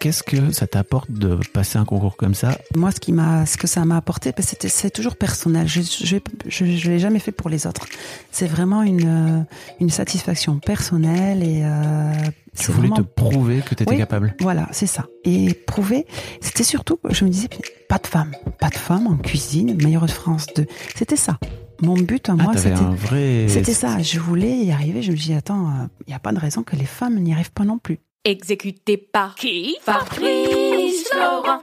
Qu'est-ce que ça t'apporte de passer un concours comme ça? Moi, ce qui m'a, ce que ça m'a apporté, ben, c'était, c'est toujours personnel. Je, je, je, je l'ai jamais fait pour les autres. C'est vraiment une, une satisfaction personnelle et. Euh, tu voulais vraiment... te prouver que tu étais Oui, capable? Voilà, c'est ça. Et prouver, c'était surtout, je me disais, pas de femme, pas de femme en cuisine, meilleure de France 2. C'était ça. Mon but à Ah, moi, c'était. un vrai. C'était ça. Je voulais y arriver. Je me dis, attends, il n'y a pas de raison que les femmes n'y arrivent pas non plus. Exécuté par qui? Fabrice Florent.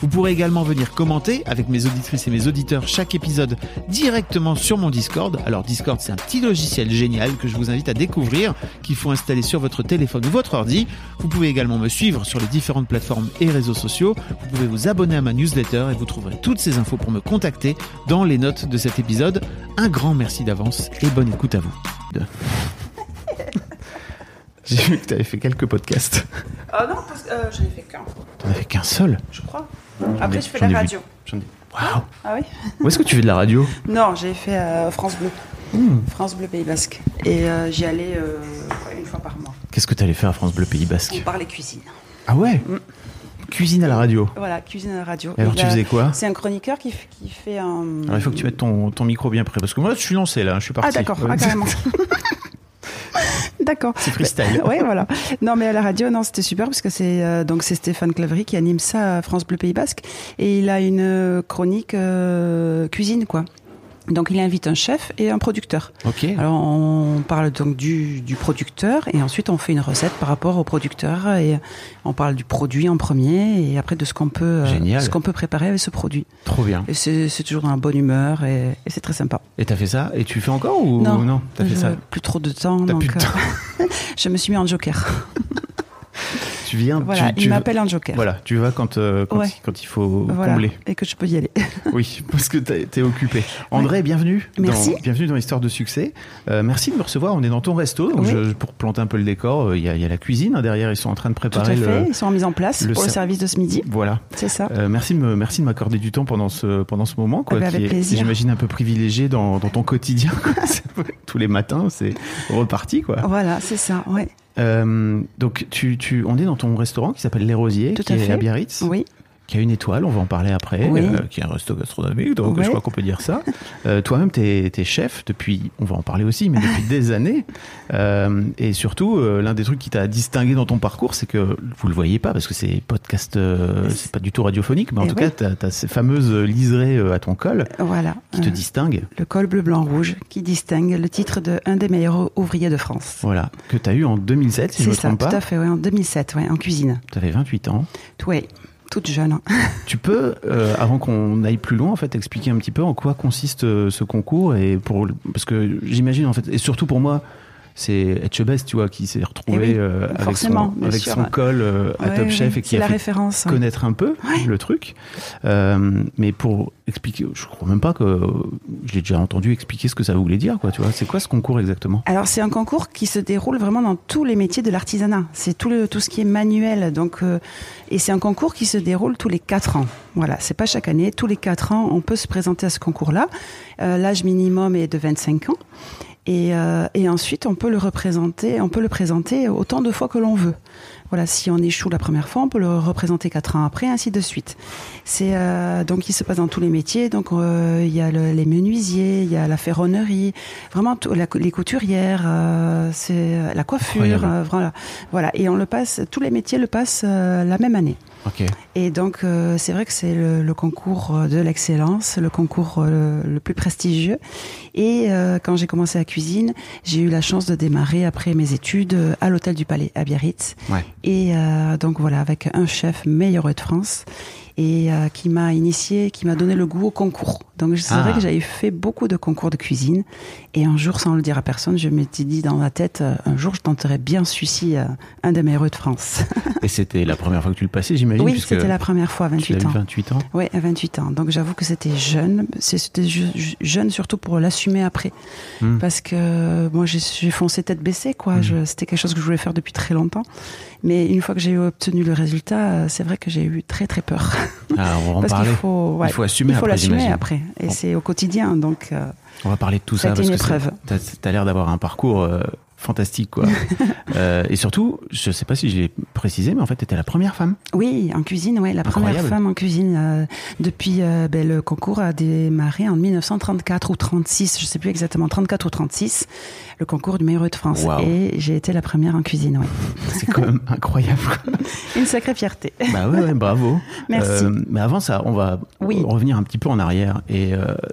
Vous pourrez également venir commenter avec mes auditrices et mes auditeurs chaque épisode directement sur mon Discord. Alors Discord, c'est un petit logiciel génial que je vous invite à découvrir, qu'il faut installer sur votre téléphone ou votre ordi. Vous pouvez également me suivre sur les différentes plateformes et réseaux sociaux. Vous pouvez vous abonner à ma newsletter et vous trouverez toutes ces infos pour me contacter dans les notes de cet épisode. Un grand merci d'avance et bonne écoute à vous. J'ai vu que tu avais fait quelques podcasts. Ah non, parce que j'en ai fait qu'un, T'en as fait qu'un seul? Je crois. Après, je fais la radio. Ai... Waouh Ah oui Où est-ce que tu fais de la radio Non, j'ai fait euh, France Bleu. Hmm. France Bleu Pays Basque. Et euh, j'y allais euh, une fois par mois. Qu'est-ce que tu allais faire à France Bleu Pays On Basque parlait cuisine. Ah ouais Cuisine à la radio. Voilà, cuisine à la radio. Et alors tu faisais quoi C'est un chroniqueur qui, qui fait un. Alors il faut que tu mettes ton, ton micro bien près parce que moi je suis lancé là, je suis parti. Ah d'accord, ah, carrément. D'accord. C'est freestyle. Oui, voilà. Non, mais à la radio, non, c'était super parce que c'est euh, donc c'est Stéphane Claverie qui anime ça à France Bleu Pays Basque et il a une euh, chronique euh, cuisine quoi. Donc il invite un chef et un producteur. Ok. Alors on parle donc du, du producteur et ensuite on fait une recette par rapport au producteur et on parle du produit en premier et après de ce qu'on peut euh, Génial. ce qu'on peut préparer avec ce produit. Trop bien. Et c'est toujours dans la bonne humeur et, et c'est très sympa. Et t'as fait ça Et tu fais encore ou non T'as fait ça plus trop de temps donc plus de euh, je me suis mis en joker. Tu viens Voilà, tu, il m'appelle en joker. Voilà, tu vas quand, euh, quand, Ouais. il, quand il faut Voilà, combler. et que je peux y aller. Oui, parce que t'es t'es occupé. André, bienvenue. Merci. Dans, bienvenue dans l'histoire de succès. Euh, merci de me recevoir. On est dans ton resto. Donc Oui. je- pour planter un peu le décor, euh, il y, a, il y a la cuisine hein, derrière. Ils sont en train de Tout à préparer fait, le. ils sont en mise en place le pour le ser- service de ce midi. Voilà. C'est ça. Merci de me, merci de m'accorder du temps pendant ce pendant ce moment quoi, qui avec est, plaisir. j'imagine un peu privilégié dans, dans ton quotidien. Tous les matins, c'est reparti quoi. Voilà, c'est ça, ouais. Euh, donc tu, tu, on est dans ton restaurant qui s'appelle Les Rosiers, Tout qui à est fait. à Biarritz, Oui, qui a une étoile. On va en parler après, Oui. euh, qui est un resto gastronomique. Donc Ouais. je crois qu'on peut dire ça. Euh, Toi-même, t'es es chef depuis, on va en parler aussi, mais depuis des années. Euh, et surtout, l'un des trucs qui t'a distingué dans ton parcours, c'est que vous le voyez pas parce que c'est podcast, c'est pas du tout radiophonique, mais en Eh tout cas, t'as as ces fameuses liserées à ton col voilà. qui te distinguent. Le col bleu, blanc, rouge qui distingue le titre de un des meilleurs ouvriers de France. Voilà, que tu as eu en 2007, si je c'est me ça, trompe tout pas. à fait, ouais, en 2007, ouais, en cuisine. Tu avais 28 ans. Oui, toute jeune. hein. Tu peux, euh, avant qu'on aille plus loin, en fait, expliquer un petit peu en quoi consiste euh, ce concours et pour parce que j'imagine en fait et surtout pour moi, c'est Etchebest, tu vois, qui s'est retrouvé Eh oui, euh, avec, son, avec son col euh, à Top Chef et qui a la fait référence. connaître un peu le truc. Euh, mais pour expliquer, je crois même pas que je l'ai déjà entendu expliquer ce que ça voulait dire, quoi. Tu vois, c'est quoi ce concours exactement? Alors c'est un concours qui se déroule vraiment dans tous les métiers de l'artisanat. C'est tout le tout ce qui est manuel. Donc et c'est un concours qui se déroule tous les quatre ans. Voilà, c'est pas chaque année. Tous les quatre ans, on peut se présenter à ce concours-là. L'âge minimum est de 25 ans. Et, euh, et ensuite, on peut le représenter, on peut le présenter autant de fois que l'on veut. Voilà, si on échoue la première fois, on peut le représenter quatre ans après, ainsi de suite. C'est euh, donc il se passe dans tous les métiers. Donc euh, il y a le- les menuisiers, il y a la ferronnerie, vraiment tout- la- les couturières, euh, c'est la coiffure, euh, voilà, voilà. Et on le passe, tous les métiers le passent euh, la même année. Ok. Et donc, euh, c'est vrai que c'est le, le concours euh, de l'excellence, le concours euh, le plus prestigieux. Et euh, quand j'ai commencé la cuisine, j'ai eu la chance de démarrer après mes études euh, à l'hôtel du Palais à Biarritz. Ouais. Et euh, donc voilà, avec un chef meilleur de France et euh, qui m'a initié, qui m'a donné le goût au concours. Donc c'est Ah. vrai que j'avais fait beaucoup de concours de cuisine et un jour, sans le dire à personne, je m'étais dit dans la tête, euh, un jour je tenterai bien celui-ci, euh, un des meilleurs de France. Et c'était la première fois que tu le passais, j'imagine. oui, c'était la première fois, tu l'as 28 eu ans. 28 ans. Oui, à 28 ans. Donc j'avoue que c'était jeune. C'était je- je- jeune surtout pour l'assumer après. Hmm. Parce que moi, j'ai foncé tête baissée. quoi. Hmm. C'était quelque chose que je voulais faire depuis très longtemps. Mais une fois que j'ai obtenu le résultat, euh, c'est vrai que j'ai eu très très peur. Ah, on va en Parce parler. qu'il faut, ouais, Il faut assumer il faut l'assumer après. Et Bon. c'est au quotidien. Donc, euh, On va parler de tout Ça parce que t'as as, l'air d'avoir un parcours euh, fantastique, quoi. Euh, et surtout, je sais pas si je l'ai précisé, mais en fait, t'étais la première femme. oui, en cuisine, ouais, la première femme en cuisine. euh, depuis, euh, ben, le concours a démarré en 1934 ou 36, je sais plus exactement, 34 ou 36, le concours du meilleur de France. Et j'ai été la première en cuisine. C'est quand même incroyable. Une sacrée fierté. Bah ouais, ouais, bravo. Merci. Mais avant ça, on va Oui. revenir un petit peu en arrière. Et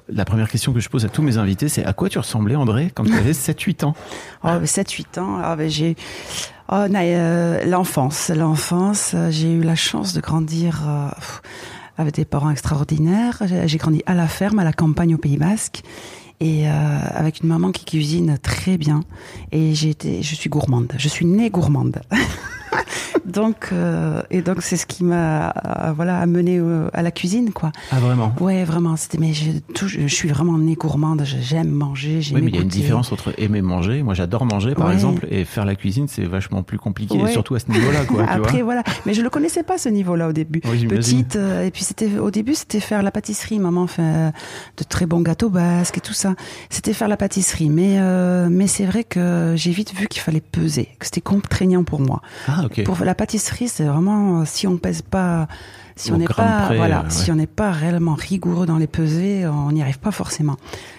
la première question que je pose à tous mes invités, c'est à quoi tu ressemblais, André, quand tu avais 7-8 ans? Oh, 7-8 ans, ah, ben, j'ai oh, euh, l'enfance, l'enfance. euh, J'ai eu la chance de grandir euh, avec des parents extraordinaires. J'ai grandi à la ferme, à la campagne au Pays Basque, et avec une maman qui cuisine très bien. Et j'ai je suis gourmande. Je suis née gourmande. donc, euh, et donc c'est ce qui m'a, euh, voilà, amené euh, à la cuisine, quoi. Ah, vraiment? Ouais, vraiment. C'était, mais tout- je suis vraiment née gourmande. Je- J'aime manger. Oui, mais il y a une différence entre aimer manger. Moi, j'adore manger, par Ouais. exemple, et faire la cuisine, c'est vachement plus compliqué, Ouais. surtout à ce niveau-là, quoi. tu Après vois voilà, mais je le connaissais pas ce niveau-là au début. Oui. Petite euh, et puis c'était au début c'était faire la pâtisserie. Maman fait euh, de très bons gâteaux basques et tout ça. C'était faire la pâtisserie, mais euh, mais c'est vrai que j'ai vite vu qu'il fallait peser, que c'était contraignant pour moi. Ah, Pour la pâtisserie, c'est vraiment euh, si on pèse pas, si Au on n'est pas près, voilà, euh, si on n'est pas réellement rigoureux dans les pesées, on n'y arrive pas forcément.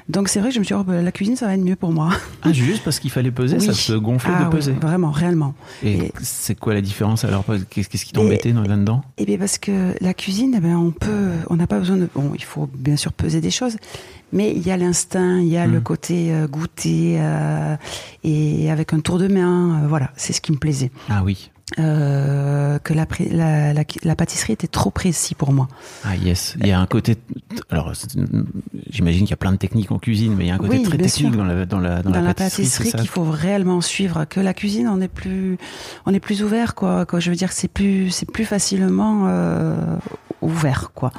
Donc c'est vrai que je me suis dit oh, ben, la cuisine ça va être mieux pour moi. Ah, juste parce qu'il fallait peser, ça Oui. se gonflait Ah de oui, peser. vraiment, réellement. Et, Et- c'est quoi la différence alors Qu'est-ce qui t'embêtait dans- là-dedans? Eh bien parce que la cuisine, eh on peut, on n'a pas besoin de, bon, il faut bien sûr peser des choses, mais il y a l'instinct, il y a le côté euh, goûter euh, et avec un tour de main, euh, voilà, c'est ce qui me plaisait. Ah oui. Euh, que la, pré- la, la, la pâtisserie était trop précis pour moi. Ah yes. Il y a un côté. Alors, j'imagine qu'il y a plein de techniques en cuisine, mais il y a un côté Oui, très technique sûr. dans la, dans la, dans Dans, la pâtisserie. qu'il faut réellement suivre. Que la cuisine, on est plus, on est plus ouvert, quoi. quoi. Je veux dire, c'est plus, c'est plus facilement euh, ouvert, quoi.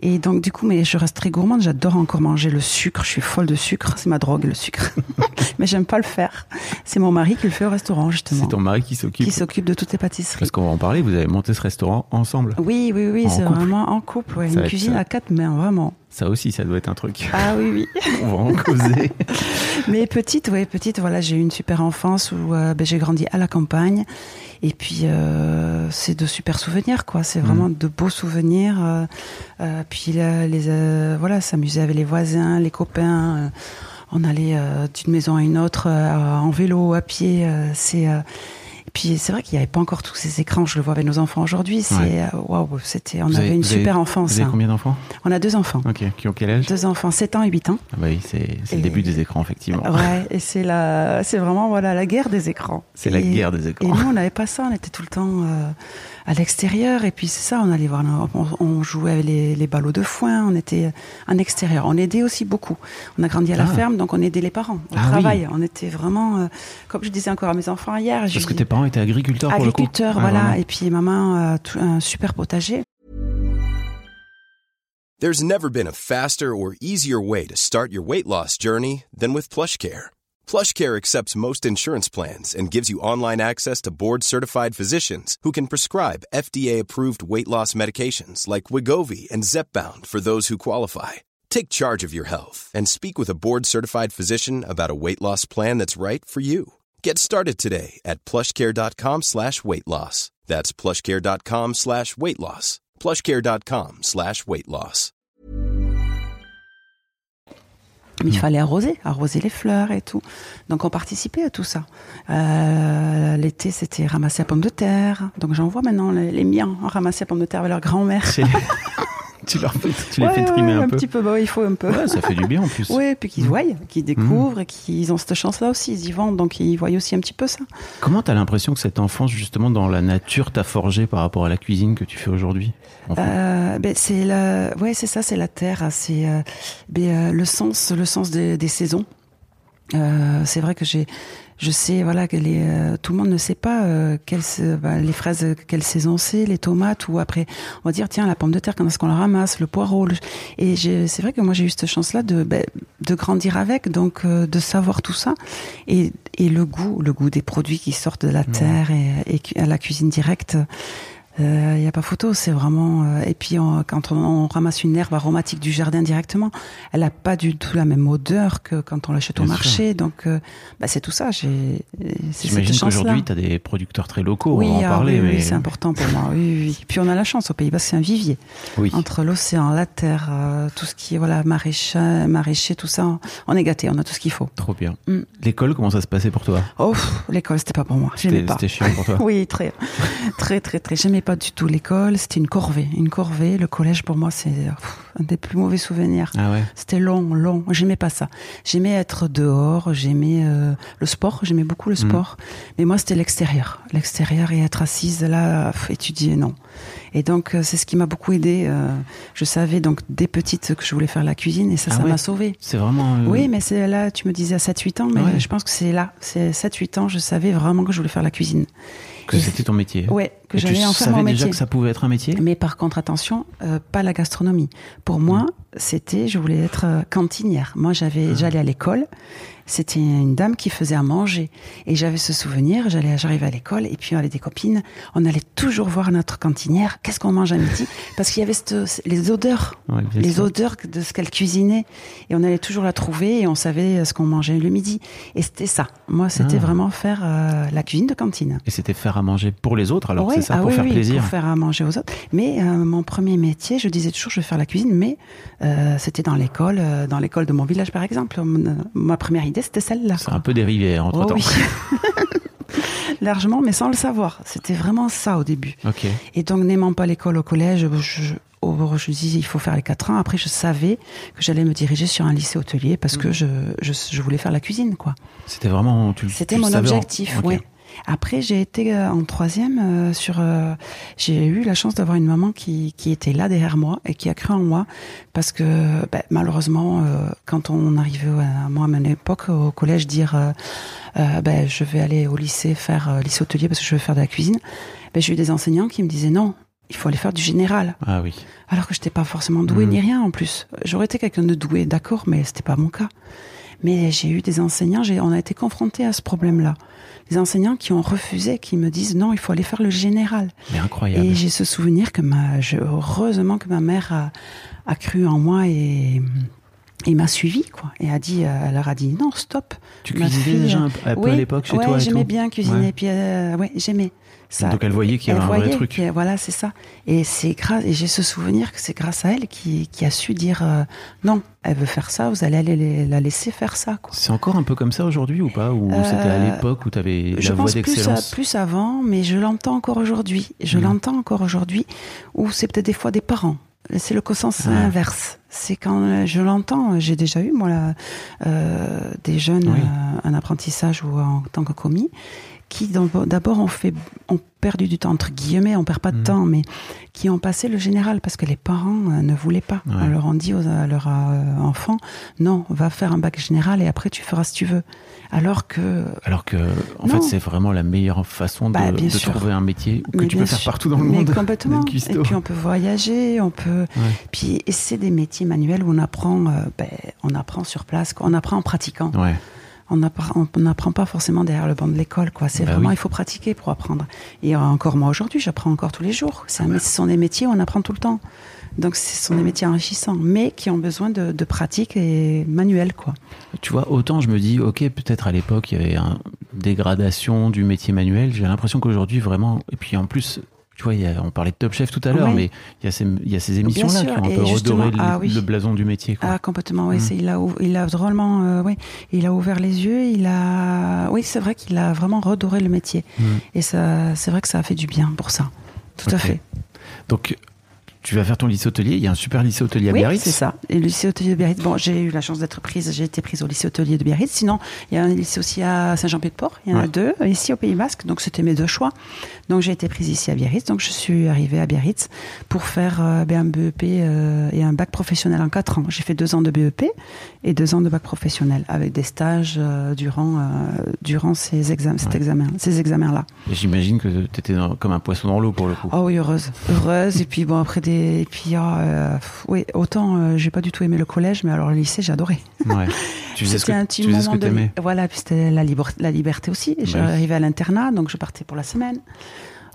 Et donc du coup, mais je reste très gourmande. J'adore encore manger le sucre. Je suis folle de sucre. C'est ma drogue, le sucre. mais j'aime pas le faire. C'est mon mari qui le fait au restaurant justement, C'est ton mari qui s'occupe. qui s'occupe de toutes les pâtisseries. Parce qu'on va en parler. Vous avez monté ce restaurant ensemble. Oui, oui, oui, c'est couple. vraiment en couple. Ouais. Une cuisine ça. à quatre mains, vraiment. Ça aussi, ça doit être un truc. Ah oui, oui. On va en causer. Mais petite, ouais, petite, voilà, j'ai eu une super enfance où euh, ben, j'ai grandi à la campagne. Et puis, euh, c'est de super souvenirs, quoi. C'est vraiment Mm. de beaux souvenirs. euh, euh, puis, là, les, euh, voilà, s'amuser avec les voisins, les copains. euh, on allait euh, d'une maison à une autre euh, en vélo, à pied. euh, c'est. Puis c'est vrai qu'il n'y avait pas encore tous ces écrans. Je le vois avec nos enfants aujourd'hui. C'est euh, c'était. On Vous avait avez- une avez- super enfance. Vous avez hein. combien d'enfants? On a deux enfants. Ok, qui ont quel âge? Deux enfants, 7 ans et 8 ans. Ah bah oui, c'est le Et- début des écrans, effectivement. Ouais, et c'est la, c'est vraiment voilà la guerre des écrans. C'est la Et- guerre des Et écrans. nous, on n'avait pas ça. On était tout le temps euh, à l'extérieur. Et puis c'est ça, on allait voir, on, on jouait avec les, les ballots de foin. On était en extérieur. On aidait aussi beaucoup. On a grandi à la Ah. ferme, donc on aidait les parents au Ah oui. travail. On était vraiment, euh, comme je disais encore à mes enfants hier, Parce que tes parents étaient agriculteurs pour le coup agriculteurs, Ah, voilà. vraiment. Et puis maman a un super potager. There's never been a faster or easier way to start your weight loss journey than with PlushCare. PlushCare accepts most insurance plans and gives you online access to board-certified physicians who can prescribe FDA-approved weight loss medications like Wigovi and Zepbound for those who qualify. Take charge of your health and speak with a board-certified physician about a weight loss plan that's right for you. Get started today at plushcare.com slash weight loss. That's plushcare.com slash weight loss. plushcare.com slash weight loss. Il fallait arroser, arroser les fleurs et tout. Donc on participait à tout ça. Euh, L'été, c'était ramasser la pomme de terre. Donc j'en vois maintenant les, les miens ramasser la pomme de terre avec leur grand-mère. Tu leur fais, tu les Ouais, fais ouais, trimer un, peu. petit peu, bah, il faut un peu. Ouais, ça fait du bien en plus. Oui, puis qu'ils voient, qu'ils découvrent et qu'ils ont cette chance-là aussi. Ils y vont, donc ils voient aussi un petit peu ça. Comment t'as l'impression que cette enfance, justement, dans la nature, t'a forgé par rapport à la cuisine que tu fais aujourd'hui Enfin, Euh, ben, c'est la, ouais, c'est ça, c'est la terre, c'est euh, ben, euh, le sens, le sens des, des saisons. Euh, c'est vrai que j'ai, je sais, voilà, que les, euh, tout le monde ne sait pas euh, se- ben, les fraises, euh, quelle saison c'est, les tomates, ou après, on va dire, tiens, la pomme de terre, quand est-ce qu'on la ramasse, le poireau. le- Et c'est vrai que moi, j'ai eu cette chance-là de, ben, de grandir avec, donc euh, de savoir tout ça. Et, et le goût, le goût des produits qui sortent de la terre et, et à la cuisine directe. Il n'y a pas photo, c'est vraiment. euh, et puis on- quand on, on ramasse une herbe aromatique du jardin directement, elle n'a pas du tout la même odeur que quand on l'achète au Bien marché. Donc euh, bah, c'est tout ça. J'ai. c'est cette J'imagine qu'aujourd'hui, t'as des producteurs très locaux, Oui, on va en ah parler. oui, oui, mais... c'est important pour moi. Oui, oui. Puis on a la chance au Pays Bas, c'est un vivier. Oui. Entre l'océan, la terre, euh, tout ce qui est voilà maraîcher, maraîcher, tout ça, on est gâté. On a tout ce qu'il faut. Trop bien. Mm. L'école, comment ça se passait pour toi? Oh, l'école, c'était pas pour moi. C'était chiant pour toi Oui, très, très, très, très. J'aimais pas du tout l'école. C'était une corvée, une corvée. Le collège, pour moi, c'est pff, un des plus mauvais souvenirs. Ah ouais C'était long, long. J'aimais pas ça. J'aimais être dehors. J'aimais euh, le sport. J'aimais beaucoup le sport. Mais moi, c'était l'extérieur. L'extérieur et être assise là, étudier, non. Et donc, euh, c'est ce qui m'a beaucoup aidé. Euh, je savais donc dès petite que je voulais faire la cuisine et ça, Ah ça ouais. m'a sauvée. C'est vraiment. euh, Oui, mais c'est là, tu me disais à 7-8 ans, mais Ouais. je pense que c'est là. C'est 7-8 ans, je savais vraiment que je voulais faire la cuisine. Que c'était ton métier. Ouais, que tu j'allais en faire savais mon déjà métier. que ça pouvait être un métier? Mais par contre, attention, euh, pas la gastronomie. Pour moi, c'était, je voulais être euh, cantinière. Moi, j'avais, j'allais à l'école. C'était une dame qui faisait à manger. Et j'avais ce souvenir, j'allais, j'arrivais à l'école, et puis on avait des copines. On allait toujours voir notre cantinière. Qu'est-ce qu'on mange à midi? Parce qu'il y avait cette- les odeurs. Ouais, les sûr. odeurs de ce qu'elle cuisinait. Et on allait toujours la trouver et on savait euh, ce qu'on mangeait le midi. Et c'était ça. Moi, c'était Ah. vraiment faire euh, la cuisine de cantine. Et c'était faire à manger pour les autres, alors Ouais, c'est ça, ah pour oui, faire oui, plaisir. Pour faire à manger aux autres. Mais euh, mon premier métier, je disais toujours, je vais faire la cuisine, mais euh, c'était dans l'école, euh, dans l'école de mon village, par exemple. Mon- ma première idée, c'était celle-là. C'est un peu dérivé entre Oh temps. oui. Largement, mais sans le savoir. C'était vraiment ça au début. ok. Et donc, n'aimant pas l'école au collège, je, je, oh, je disais, il faut faire les quatre ans. Après, je savais que j'allais me diriger sur un lycée hôtelier parce Mm. que je, je, je voulais faire la cuisine, quoi. C'était vraiment. tu- C'était mon objectif, ouais. Après, j'ai été euh, en troisième euh, sur. euh, j'ai eu la chance d'avoir une maman qui, qui était là derrière moi et qui a cru en moi parce que ben, malheureusement, quand on arrivait à moi à mon époque au collège dire euh, ben, je vais aller au lycée faire lycée hôtelier parce que je veux faire de la cuisine, ben, j'ai eu des enseignants qui me disaient non. Il faut aller faire du général. Ah oui. Alors que je n'étais pas forcément douée Mhm. ni rien en plus. J'aurais été quelqu'un de doué, d'accord, mais c'était pas mon cas. Mais j'ai eu des enseignants, on a été confrontés à ce problème-là. Des enseignants qui ont refusé, qui me disent non, il faut aller faire le général. Mais incroyable. Et j'ai ce souvenir que ma, je- heureusement que ma mère a, a cru en moi et, il m'a suivi quoi et a dit elle leur a dit non stop Tu cuisinais déjà un, euh, un peu oui, à l'époque chez ouais, toi et j'aimais bien cuisiner Ouais. puis euh, ouais j'aimais ça Donc elle voyait qu'il y avait un vrai truc. puis, voilà c'est ça et c'est grâce et j'ai ce souvenir que c'est grâce à elle qui, qui a su dire euh, non elle veut faire ça vous allez aller la laisser faire ça quoi C'est encore un peu comme ça aujourd'hui ou pas? Ou Euh, c'était à l'époque où tu avais je la voix pense d'excellence? plus avant, mais je l'entends encore aujourd'hui. Je Mhm. l'entends encore aujourd'hui, où c'est peut-être des fois des parents. C'est le sens Ouais. inverse. C'est quand euh, je l'entends, j'ai déjà eu, moi, là, euh, des jeunes Oui. euh, en apprentissage ou en tant que commis, qui d'ab- d'abord ont fait, ont perdu du temps, entre guillemets, on perd pas de Mhm. temps, mais qui ont passé le général parce que les parents euh, ne voulaient pas. Ouais. On leur ont dit aux, à leurs euh, enfants, non, va faire un bac général et après tu feras ce que tu veux. Alors que Alors que, en Non. fait, c'est vraiment la meilleure façon de, Bah, de trouver un métier que Mais tu peux faire partout dans le Mais monde. complètement. Et puis on peut voyager, on peut. Ouais. Puis c'est des métiers manuels où on apprend, euh, ben, on apprend sur place, on apprend en pratiquant. Ouais. On n'apprend pas forcément derrière le banc de l'école, quoi. C'est Bah vraiment, oui. il faut pratiquer pour apprendre. Et euh, encore moi aujourd'hui, j'apprends encore tous les jours. Un- Ah ce sont des métiers où on apprend tout le temps. Donc ce sont des métiers enrichissants, mais qui ont besoin de, de pratique et manuel, quoi. Tu vois, autant je me dis, ok, peut-être à l'époque, il y avait une dégradation du métier manuel. J'ai l'impression qu'aujourd'hui, vraiment. Et puis en plus, tu vois, il y a- on parlait de Top Chef tout à l'heure, Oui. mais il y a ces, il y a ces émissions-là qui ont un peu redoré le, ah oui. le blason du métier. Quoi. Ah complètement, oui. Mm. Il a, ou- il a drôlement, euh, oui, il a ouvert les yeux. Il a, oui, c'est vrai qu'il a vraiment redoré le métier. Mm. Et ça, c'est vrai que ça a fait du bien pour ça. Tout à fait. Donc, tu vas faire ton lycée hôtelier. Il y a un super lycée hôtelier à Oui, Biarritz. c'est ça. Et le lycée hôtelier de Biarritz. Bon, j'ai eu la chance d'être prise. J'ai été prise au lycée hôtelier de Biarritz. Sinon, il y a un lycée aussi à Saint-Jean-Pied-de-Port. Il y en a Ouais. deux ici au Pays Basque. Donc, c'était mes deux choix. Donc, j'ai été prise ici à Biarritz. Donc, je suis arrivée à Biarritz pour faire euh, ben, un BEP euh, et un bac professionnel en quatre ans. J'ai fait deux ans de BEP et deux ans de bac professionnel avec des stages euh, durant durant ces examens, cet Ouais. examen, ces examens-là. Et J'imagine que tu étais comme un poisson dans l'eau pour le coup. Oh oui, heureuse, heureuse. et puis bon, après des, et puis ah, euh, oui, autant euh, j'ai pas du tout aimé le collège, mais alors le lycée, j'ai adoré. Ouais. Tu faisais ce C'était que un petit tu ce moment que de, t'aimais. voilà, puis c'était la, libre- la liberté aussi. Bah. J'arrivais à l'internat, donc je partais pour la semaine.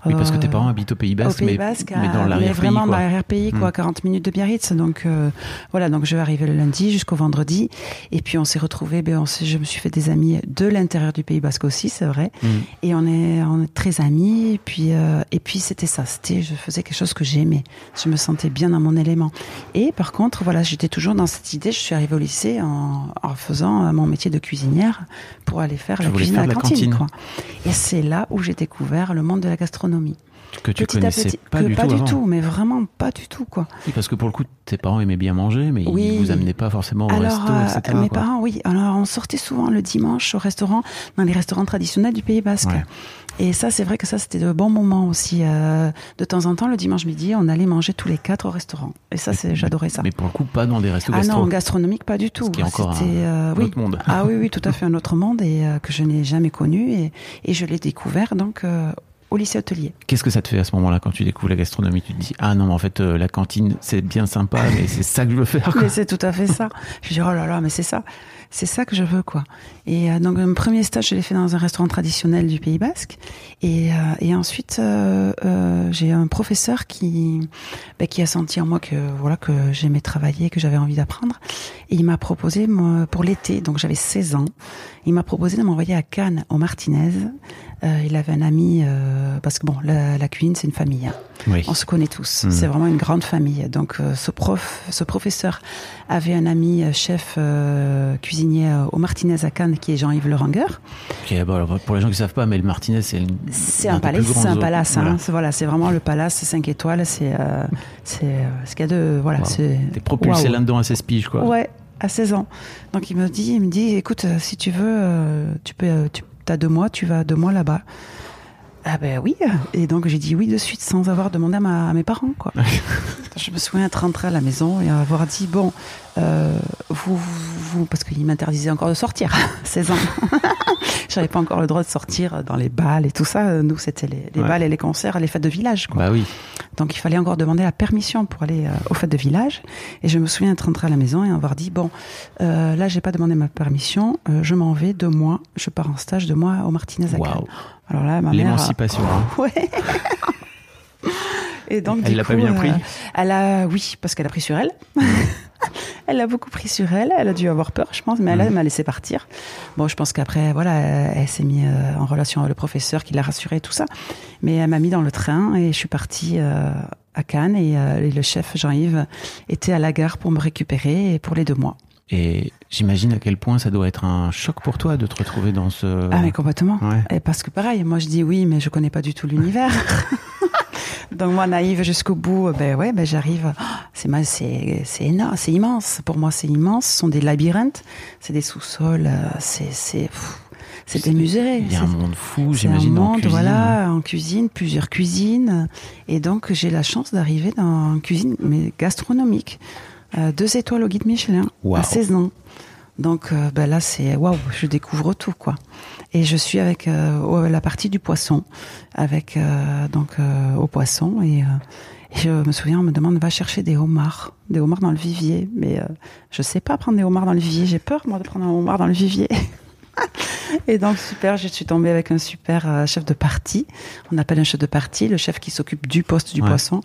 Oui, parce que tes Euh, parents habitent au Pays au Basque, Pays mais, Basque, mais à- dans l'arrière-pays. vraiment dans l'arrière-pays, quoi, Mm. 40 minutes de Biarritz. Donc euh, voilà, donc je vais arriver le lundi jusqu'au vendredi, et puis on s'est retrouvés. Ben, on s'est- je me suis fait des amis de l'intérieur du Pays Basque aussi, c'est vrai. Mm. Et on est, on est très amis. Et puis, euh, et puis c'était ça. C'était, je faisais quelque chose que j'aimais. Je me sentais bien dans mon élément. Et par contre, voilà, j'étais toujours dans cette idée. Je suis arrivée au lycée en, en faisant euh, mon métier de cuisinière pour aller faire la cuisine faire à la cantine. cantine. Quoi. Et c'est là où j'ai découvert le monde de la gastronomie. Que tu petit connaissais petit, pas que du pas tout du tout, mais vraiment pas du tout, quoi. Oui, parce que pour le coup, tes parents aimaient bien manger, mais Oui. ils vous amenaient pas forcément au Alors, resto, euh, etc. mes quoi. parents, oui. Alors, on sortait souvent le dimanche au restaurant, dans les restaurants traditionnels du Pays Basque. Ouais. Et ça, c'est vrai que ça, c'était de bons moments aussi. Euh, de temps en temps, le dimanche midi, on allait manger tous les quatre au restaurant. Et ça, c'est, j'adorais ça. Mais pour le coup, pas dans des restos Ah gastro. non, gastronomique, pas du tout. Ce qui est encore un- euh, oui. autre monde. Ah oui, oui, tout à fait un autre monde et euh, que je n'ai jamais connu et, et je l'ai découvert donc au lycée hôtelier. Qu'est-ce que ça te fait à ce moment-là quand tu découvres la gastronomie Tu te dis ah non, mais en fait euh, la cantine c'est bien sympa, mais c'est ça que je veux faire. quoi. Mais c'est tout à fait ça. Je dis oh là là, mais c'est ça, c'est ça que je veux quoi. Et euh, donc mon premier stage, je l'ai fait dans un restaurant traditionnel du Pays Basque. Et, euh, et ensuite, j'ai un professeur qui ben, qui a senti en moi que voilà que j'aimais travailler, que j'avais envie d'apprendre. Et il m'a proposé moi, pour l'été, donc j'avais 16 ans, il m'a proposé de m'envoyer à Cannes, au Martinez. Euh, il avait un ami euh, parce que bon, la, la cuisine c'est une famille. hein. Oui. On se connaît tous. Mhm. C'est vraiment une grande famille. Donc, euh, ce prof, ce professeur avait un ami chef cuisinier au Martinez à Cannes, qui est Jean-Yves Leranger. Ok, bon, alors, pour les gens qui savent pas, mais le Martinez c'est une- C'est un palais, c'est un palace. hein. Voilà. C'est voilà, vraiment le palace, c'est 5 étoiles. C'est, c'est ce qu'il y a de, voilà, Wow. c'est. T'es propulsé Waouh. là-dedans à 16 piges quoi. Ouais, à 16 ans. Donc il me dit, il me dit, écoute, si tu veux, tu peux, as deux mois, tu vas deux mois là-bas. Ah ben oui. Et donc j'ai dit oui de suite sans avoir demandé à, ma- à mes parents quoi. je me souviens être rentrée à la maison et avoir dit bon, euh, vous, vous, parce qu'il m'interdisait encore de sortir, 16 ans. J'avais pas encore le droit de sortir dans les balles et tout ça. Nous c'était les, les Ouais. balles et les concerts, les fêtes de village quoi. Bah oui. Donc il fallait encore demander la permission pour aller euh, aux fêtes de village. Et je me souviens être rentrée à la maison et avoir dit bon, euh, là j'ai pas demandé ma permission, euh, je m'en vais deux mois, je pars en stage deux mois au Martinez à Cannes. Waouh. Alors là, ma mère. L'émancipation. hein. Ouais. Et donc, Elle l'a pas bien euh, pris Elle a, oui, parce qu'elle a pris sur elle. elle a beaucoup pris sur elle. Elle a dû avoir peur, je pense, mais elle, elle m'a laissé partir. Bon, je pense qu'après, voilà, elle, s'est mise euh, en relation avec le professeur qui l'a rassurée, tout ça. Mais elle m'a mis dans le train et je suis partie euh, à Cannes et, euh, et le chef Jean-Yves était à la gare pour me récupérer et pour les deux mois. Et j'imagine à quel point ça doit être un choc pour toi de te retrouver dans ce. Ah mais complètement. Ouais. Et parce que pareil, moi je dis oui, mais je connais pas du tout l'univers. Donc moi naïve jusqu'au bout, ben ouais, ben j'arrive. Oh, c'est c'est c'est énorme, c'est immense. Pour moi c'est immense. Ce sont des labyrinthes, c'est des sous-sols, euh, c'est c'est c'est démesuré. Il y a un monde fou, c'est un j'imagine, en monde, cuisine. voilà, en cuisine, plusieurs cuisines. Et donc, j'ai la chance d'arriver dans une cuisine mais gastronomique. Euh, deux étoiles au guide Michelin, Waouh. à 16 ans. Donc, euh, ben là, c'est waouh, je découvre tout, quoi. Et je suis avec euh, la partie du poisson, avec euh, donc euh, au poisson. Et, euh, et je me souviens, on me demande va chercher des homards, des homards dans le vivier. Mais je sais pas prendre des homards dans le vivier. J'ai peur moi de prendre un homard dans le vivier. Et donc super, je suis tombée avec un super chef de partie. On appelle un chef de partie, le chef qui s'occupe du poste du Ouais. poisson,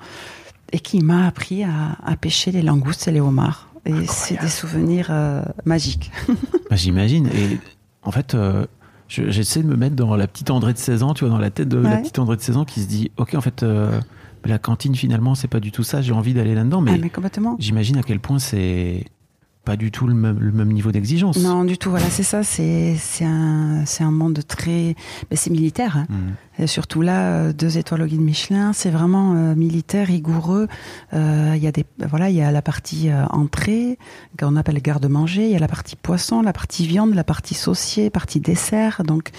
et qui m'a appris à, à pêcher les langoustes et les homards. Et c'est des souvenirs euh, magiques. Bah, j'imagine. Et en fait, euh, j'essaie de me mettre dans la petite André de 16 ans, tu vois, dans la tête de la petite André de 16 ans qui se dit Ok, en fait, euh, la cantine, finalement, c'est pas du tout ça, j'ai envie d'aller là-dedans. Mais, ah, mais complètement. j'imagine à quel point c'est pas du tout le même, le même niveau d'exigence. Non, du tout. Voilà, c'est ça. C'est un c'est un monde très. Mais c'est militaire. hein. Mm. Et surtout là, euh, deux étoiles au guide Michelin, c'est vraiment euh, militaire, rigoureux. Euh, Il y a des, voilà, il y a la partie euh, entrée qu'on appelle garde-manger. Il y a la partie poisson, la partie viande, la partie saucier, partie dessert. Donc,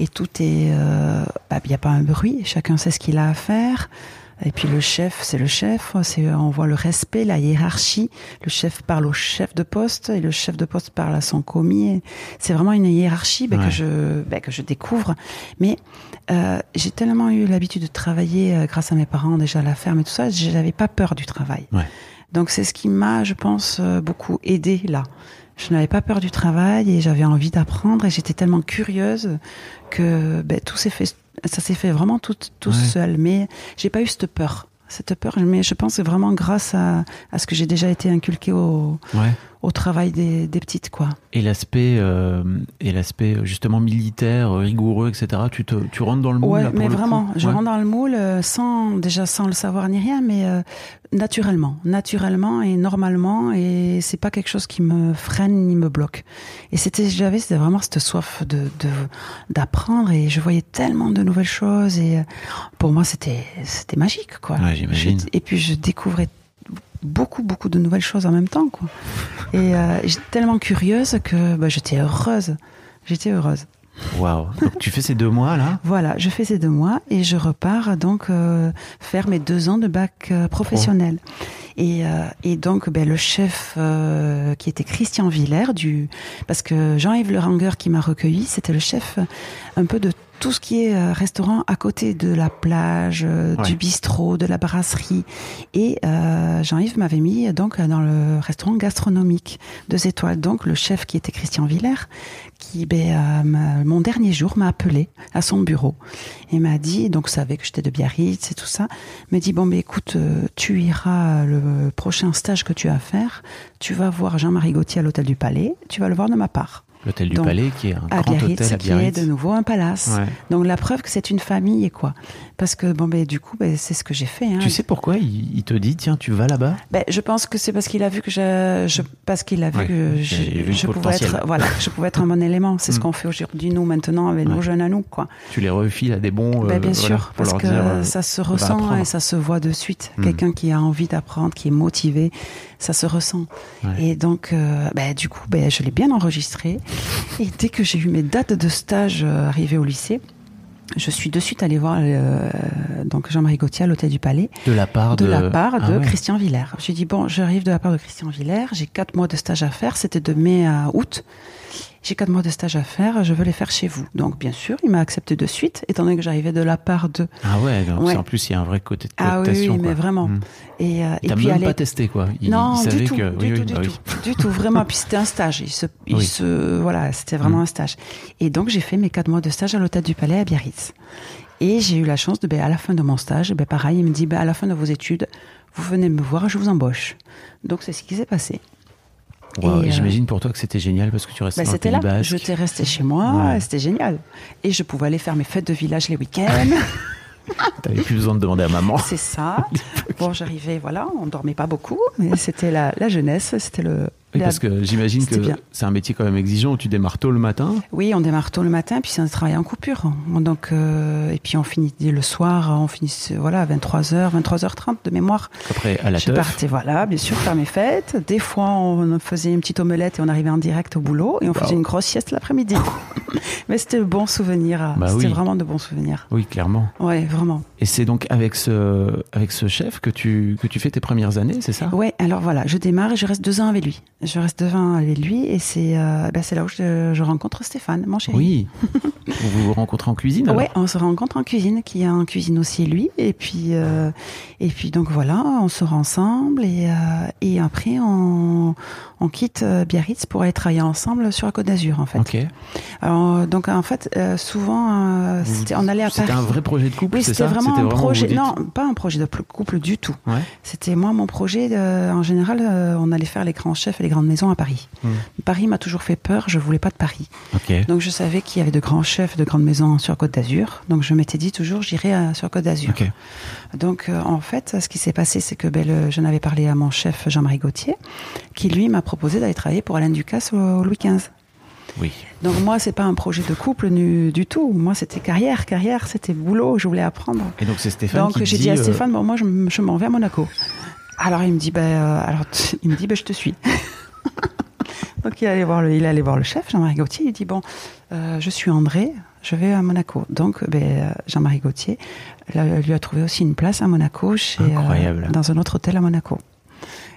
et tout est, bah, il n'y a pas un bruit. Chacun sait ce qu'il a à faire. Et puis le chef, c'est le chef. C'est, on voit le respect, la hiérarchie. Le chef parle au chef de poste et le chef de poste parle à son commis. C'est vraiment une hiérarchie ben, Ouais. que je, ben, que je découvre. Mais euh, j'ai tellement eu l'habitude de travailler euh, grâce à mes parents déjà à la ferme et tout ça, je n'avais pas peur du travail. Ouais. Donc c'est ce qui m'a, je pense, euh, beaucoup aidé là. Je n'avais pas peur du travail et j'avais envie d'apprendre et j'étais tellement curieuse que ben, tout s'est fait, ça s'est fait vraiment tout, tout Ouais. seul. Mais j'ai pas eu cette peur. Cette peur, mais je pense que vraiment grâce à, à ce que j'ai déjà été inculqué au, Ouais. Au travail des, des petites, quoi. Et l'aspect, euh, et l'aspect justement militaire, rigoureux, etc. Tu te, tu rentres dans le moule. Ouais, là, pour mais le coup vraiment, je Ouais. rentre dans le moule euh, sans déjà sans le savoir ni rien, mais euh, naturellement, naturellement et normalement, et c'est pas quelque chose qui me freine ni me bloque. Et c'était, j'avais, c'était vraiment cette soif de d'apprendre, et je voyais tellement de nouvelles choses, et euh, pour moi c'était c'était magique, quoi. Ouais, j'imagine. Je- et puis je découvrais beaucoup beaucoup de nouvelles choses en même temps, quoi. Et euh, j'étais tellement curieuse que bah, j'étais heureuse, j'étais heureuse. Waouh. Donc tu fais ces deux mois là? Voilà, je fais ces deux mois et je repars donc euh, faire mes deux ans de bac euh, professionnel. Et, euh, et donc ben, le chef euh, qui était Christian Villers, du, parce que Jean-Yves Le Ranger qui m'a recueilli, c'était le chef euh, un peu de tout ce qui est euh, restaurant à côté de la plage, euh, Ouais. du bistrot, de la brasserie. Et euh, Jean-Yves m'avait mis donc dans le restaurant gastronomique deux étoiles. Donc le chef qui était Christian Villers, qui ben, euh, mon dernier jour m'a appelé à son bureau et m'a dit, donc savait que j'étais de Biarritz et tout ça, me dit bon ben écoute, euh, tu iras le prochain stage que tu as à faire, tu vas voir Jean-Marie Gauthier à l'hôtel du Palais, tu vas le voir de ma part. L'hôtel du Palais, qui est un grand Biarritz, hôtel à qui est de nouveau un palace. Ouais. Donc la preuve que c'est une famille et quoi. Parce que bon ben du coup ben, c'est ce que j'ai fait. Hein. Tu sais pourquoi il, il te dit tiens tu vas là-bas? Ben, je pense que c'est parce qu'il a vu que je, je parce qu'il a vu Ouais, que je, vu pouvais être voilà, je pouvais être un bon élément. C'est ce Mm. qu'on fait aujourd'hui nous maintenant avec nos jeunes à nous quoi. Tu les refiles à des bons. Ben, euh, bien voilà, sûr, parce que dire, euh, ça se ressent et ça se voit de suite. Mm. Quelqu'un qui a envie d'apprendre, qui est motivé, ça se ressent. Ouais. Et donc, euh, ben, du coup, ben, je l'ai bien enregistré. Et dès que j'ai eu mes dates de stage euh, arrivées au lycée, je suis de suite allée voir euh, donc Jean-Marie Gauthier à l'hôtel du Palais de la part de, de la part Ah ouais. Christian Villers. J'ai dit bon, j'arrive de la part de Christian Villers, j'ai quatre mois de stage à faire, c'était de mai à août. J'ai quatre mois de stage à faire, je veux les faire chez vous. Donc bien sûr, il m'a accepté de suite, étant donné que j'arrivais de la part de. Ah ouais, donc Ouais. c'est- en plus il y a un vrai côté de Ah oui, mais quoi. vraiment. Mm. Et, euh, et puis même aller- pas testé quoi. Il, non, il savait du tout, que du oui, tout, oui, du bah tout, du tout, vraiment. Puis c'était un stage. Il se, il se, voilà, c'était vraiment Mm. un stage. Et donc j'ai fait mes quatre mois de stage à l'hôtel du Palais à Biarritz. Et j'ai eu la chance de, ben, à la fin de mon stage, ben, pareil, il me dit, ben, à la fin de vos études, vous venez me voir, je vous embauche. Donc c'est ce qui s'est passé. Wow, euh, J'imagine pour toi que c'était génial parce que tu restais Ben, dans le c'était Pays là, Basque. j'étais restée chez moi, Ouais. c'était génial. Et je pouvais aller faire mes fêtes de village les week-ends. T'avais plus besoin de demander à maman. C'est ça. Bon, j'arrivais, voilà, on dormait pas beaucoup, mais c'était la, la jeunesse, c'était le. Oui, parce que j'imagine que c'est un métier quand même exigeant où tu démarres tôt le matin. Oui, on démarre tôt le matin, puis c'est un travail en coupure. Donc, euh, et puis on finit le soir, on finit voilà, à 23h, 23h30 de mémoire. Après, à la Je teuf. partais, voilà, bien sûr, faire mes fêtes. Des fois, on faisait une petite omelette et on arrivait en direct au boulot et on faisait une grosse sieste l'après-midi. Mais c'était de bons souvenirs. Bah c'était oui. vraiment de bons souvenirs. Oui, clairement. Ouais, vraiment. Et c'est donc avec ce, avec ce chef que tu, que tu fais tes premières années, c'est ça? Ouais, alors voilà, je démarre et je reste deux ans avec lui. Je reste avec lui et c'est euh, ben, c'est là où je, je rencontre Stéphane, mon chéri. Oui. vous vous rencontrez en cuisine Ouais, on se rencontre en cuisine, qui est en cuisine aussi lui, et puis euh, et puis donc voilà, on sera ensemble et euh, et après on on quitte euh, Biarritz pour aller travailler ensemble sur la Côte d'Azur en fait. Ok. Alors, donc en fait euh, souvent euh, c'était- on allait à Paris. C'était un vrai projet de couple, Oui, c'est c'était vraiment un projet. dites- Non, pas un projet de pl- couple du tout. Ouais. C'était moi mon projet. de- en général, euh, on allait faire les grands chefs et les grandes maisons à Paris. Hmm. Paris m'a toujours fait peur. Je voulais pas de Paris. Donc je savais qu'il y avait de grands chefs, de grandes maisons sur Côte d'Azur. Donc je m'étais dit toujours j'irai euh, sur Côte d'Azur. Donc euh, en fait, ce qui s'est passé, c'est que ben, le- j'en avais parlé à mon chef Jean-Marie Gauthier, qui lui m'a proposé d'aller travailler pour Alain Ducasse au, au Louis XV. Oui. Donc moi, c'est pas un projet de couple nu- du tout. Moi, c'était carrière, carrière, c'était boulot. Je voulais apprendre. Et donc c'est Stéphane Donc j'ai dit, à euh, Stéphane, bon, moi je, je m'en vais à Monaco. Alors il me dit, ben, euh, alors il me dit, ben, je te suis. Donc il est allé voir le, il voir le chef Jean-Marie Gauthier. Il dit bon, euh, je suis André, je vais à Monaco. Donc ben, Jean-Marie Gauthier là, lui a trouvé aussi une place à Monaco, chez, euh, dans un autre hôtel à Monaco.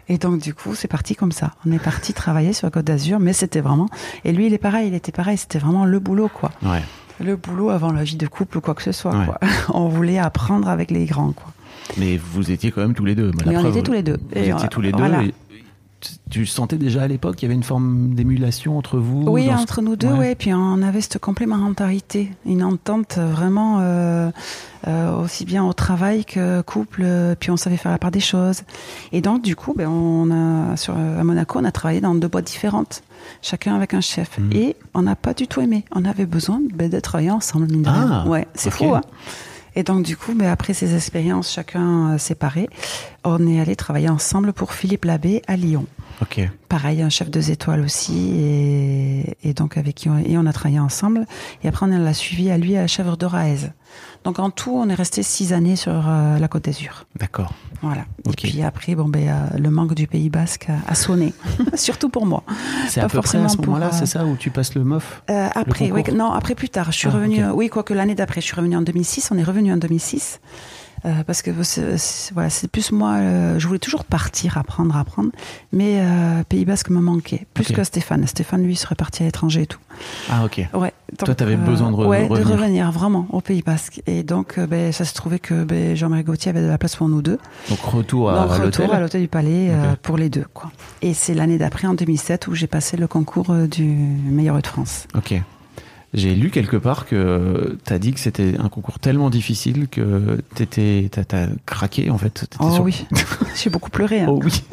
Et donc du coup c'est parti comme ça. On est parti travailler sur la Côte d'Azur, mais c'était vraiment. Et lui il est pareil, il était pareil. C'était vraiment le boulot quoi. Ouais. Le boulot avant la vie de couple ou quoi que ce soit. Ouais. Quoi. On voulait apprendre avec les grands quoi. Mais vous étiez quand même tous les deux. La on preuve, était tous les deux. Vous Et étiez on- tous les deux. voilà. et tu sentais déjà à l'époque qu'il y avait une forme d'émulation entre vous Oui, ce- entre nous deux, Ouais. ouais. Puis on avait cette complémentarité, une entente vraiment euh, euh, aussi bien au travail que couple. euh, Puis on savait faire la part des choses. Et donc du coup, ben, on a sur à Monaco, on a travaillé dans deux boîtes différentes, chacun avec un chef. Mhm. Et on n'a pas du tout aimé. On avait besoin ben, de travailler ensemble, mine Ah. Ouais, c'est fou. Hein et donc du coup, ben, après ces expériences, chacun euh, séparés, on est allé travailler ensemble pour Philippe Labbé à Lyon. Ok. Pareil, un chef deux étoiles aussi, et, et donc avec qui on, et on a travaillé ensemble. Et après, on l'a suivi à lui à la chèvre d'Oraez. Donc en tout, on est resté six années sur euh, la Côte d'Azur. D'accord. Voilà. Et puis après, bon ben, euh, le manque du Pays Basque a, a sonné, surtout pour moi. C'est Pas à peu près à ce moment-là, euh, c'est ça, où tu passes le MOF Euh, après, oui, non, après plus tard. Je suis Ah, revenue. Oui, quoique l'année d'après, je suis revenue en 2006. On est revenu en 2006. Euh, parce que c'est- c'est- voilà, c'est plus moi. euh, je voulais toujours partir, apprendre, apprendre, mais euh, Pays Basque me manquait plus que Stéphane. Stéphane, lui, serait parti à l'étranger et tout. Ah, ok. Ouais. Toi, t'avais besoin de re- ouais, revenir. de revenir vraiment au Pays Basque. Et donc, ben, ça se trouvait que ben, Jean-Marie Gauthier avait de la place pour nous deux. Donc, retour à, donc, l'hôtel à l'hôtel du Palais pour les deux, quoi. Et c'est l'année d'après, en 2007, où j'ai passé le concours du meilleur de France. Ok. J'ai lu quelque part que t'as dit que c'était un concours tellement difficile que t'étais, t'as, craqué en fait. Oh sur- oui, j'ai beaucoup pleuré. hein. Oh oui.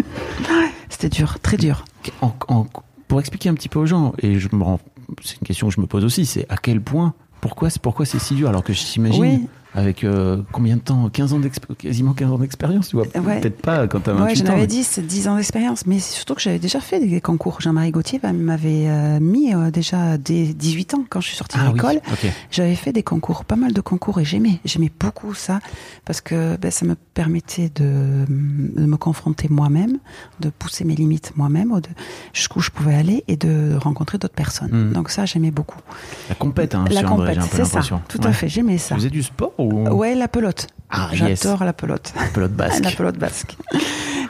C'était dur, très dur. En- en- pour expliquer un petit peu aux gens, et je me rends, c'est une question que je me pose aussi, c'est à quel point, pourquoi, c'est- pourquoi c'est si dur alors que je t'imagine Oui. Avec euh, combien de temps? 15 ans quasiment 15 ans d'expérience, tu vois Ouais. Peut-être pas quand t'as 28 Ouais, j'en ans. avais mais- 10, 10 ans d'expérience, mais c'est surtout que j'avais déjà fait des concours. Jean-Marie Gauthier bah, m'avait euh, mis euh, déjà dès 18 ans, quand je suis sortie Ah de oui, l'école. J'avais fait des concours, pas mal de concours, et j'aimais, j'aimais beaucoup ça, parce que ben, ça me permettait de, de me confronter moi-même, de pousser mes limites moi-même, jusqu'où je pouvais aller, et de rencontrer d'autres personnes. Mhm. Donc ça, j'aimais beaucoup. La compète, hein, la compète, c'est ça, tout Ouais. à fait, j'aimais ça. Tu faisais du sport ou Ouais, la pelote. Ah, yes. J'adore la pelote. La pelote basque. La pelote basque.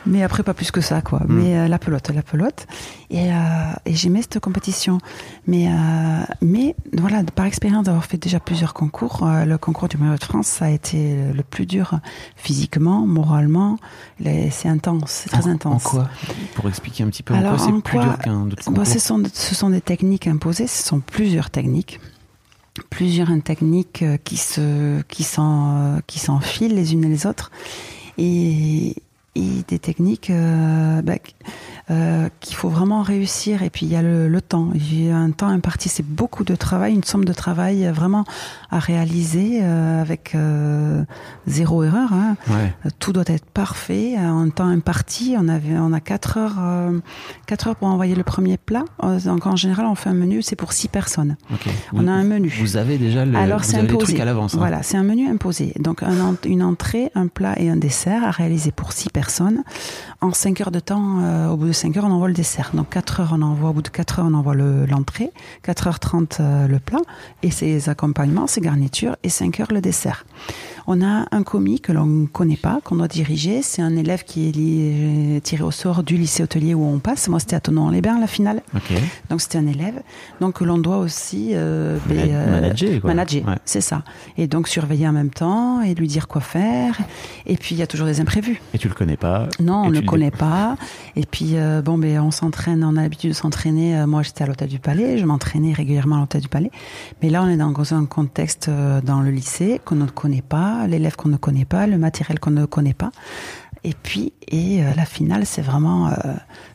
Mais après, pas plus que ça, quoi. Mm. Mais euh, la pelote, la pelote. Et, euh, et j'aimais cette compétition. Mais, euh, mais voilà, par expérience d'avoir fait déjà plusieurs concours, euh, le concours du maillot de France, ça a été le plus dur physiquement, moralement. C'est intense, c'est très En- intense. En quoi? Pour expliquer un petit peu Alors, en quoi c'est plus dur qu'un autre Bon, concours? ce, sont, ce sont des techniques imposées, ce sont plusieurs techniques. Plusieurs techniques euh, qui se euh, qui s'enfilent les unes les autres. Et, et des techniques euh, bah, euh, qu'il faut vraiment réussir. Et puis il y a le, le temps. Il y a un temps imparti, c'est beaucoup de travail, une somme de travail euh, vraiment à réaliser euh, avec euh, zéro erreur. Hein. Ouais. Tout doit être parfait en temps imparti. On avait, on a quatre heures, quatre heures pour envoyer le premier plat. Donc en général, on fait un menu, c'est pour six personnes. On Vous- a un menu. Vous avez déjà le, Alors vous les imposé. trucs à l'avance. hein. Voilà, c'est un menu imposé. Donc un une entrée, un plat et un dessert à réaliser pour six personnes. En cinq heures de temps, euh, au bout de cinq heures, on envoie le dessert. Donc quatre heures, on envoie au bout de quatre heures, on envoie le- l'entrée. 4 heures 30 euh, le plat et ses accompagnements, ses garnitures et 5 heures le dessert. On a un commis que l'on ne connaît pas, qu'on doit diriger. C'est un élève qui est tiré au sort du lycée hôtelier où on passe. Moi, c'était à Tonon-les-Bains, la finale. Donc c'était un élève, donc l'on doit aussi euh, Mana- manager, quoi. manager, Ouais. c'est ça. Et donc surveiller en même temps et lui dire quoi faire. Et puis il y a toujours des imprévus. Et tu le connais pas. Non, on ne le connaît pas. Et puis euh, bon, ben on s'entraîne, on a l'habitude de s'entraîner. Euh, Moi, j'étais à l'hôtel du Palais, je m'entraînais régulièrement à l'hôtel du Palais. Mais là, on est dans un contexte euh, dans le lycée qu'on ne connaît pas, l'élève qu'on ne connaît pas, le matériel qu'on ne connaît pas. Et puis, et euh, la finale, c'est vraiment euh,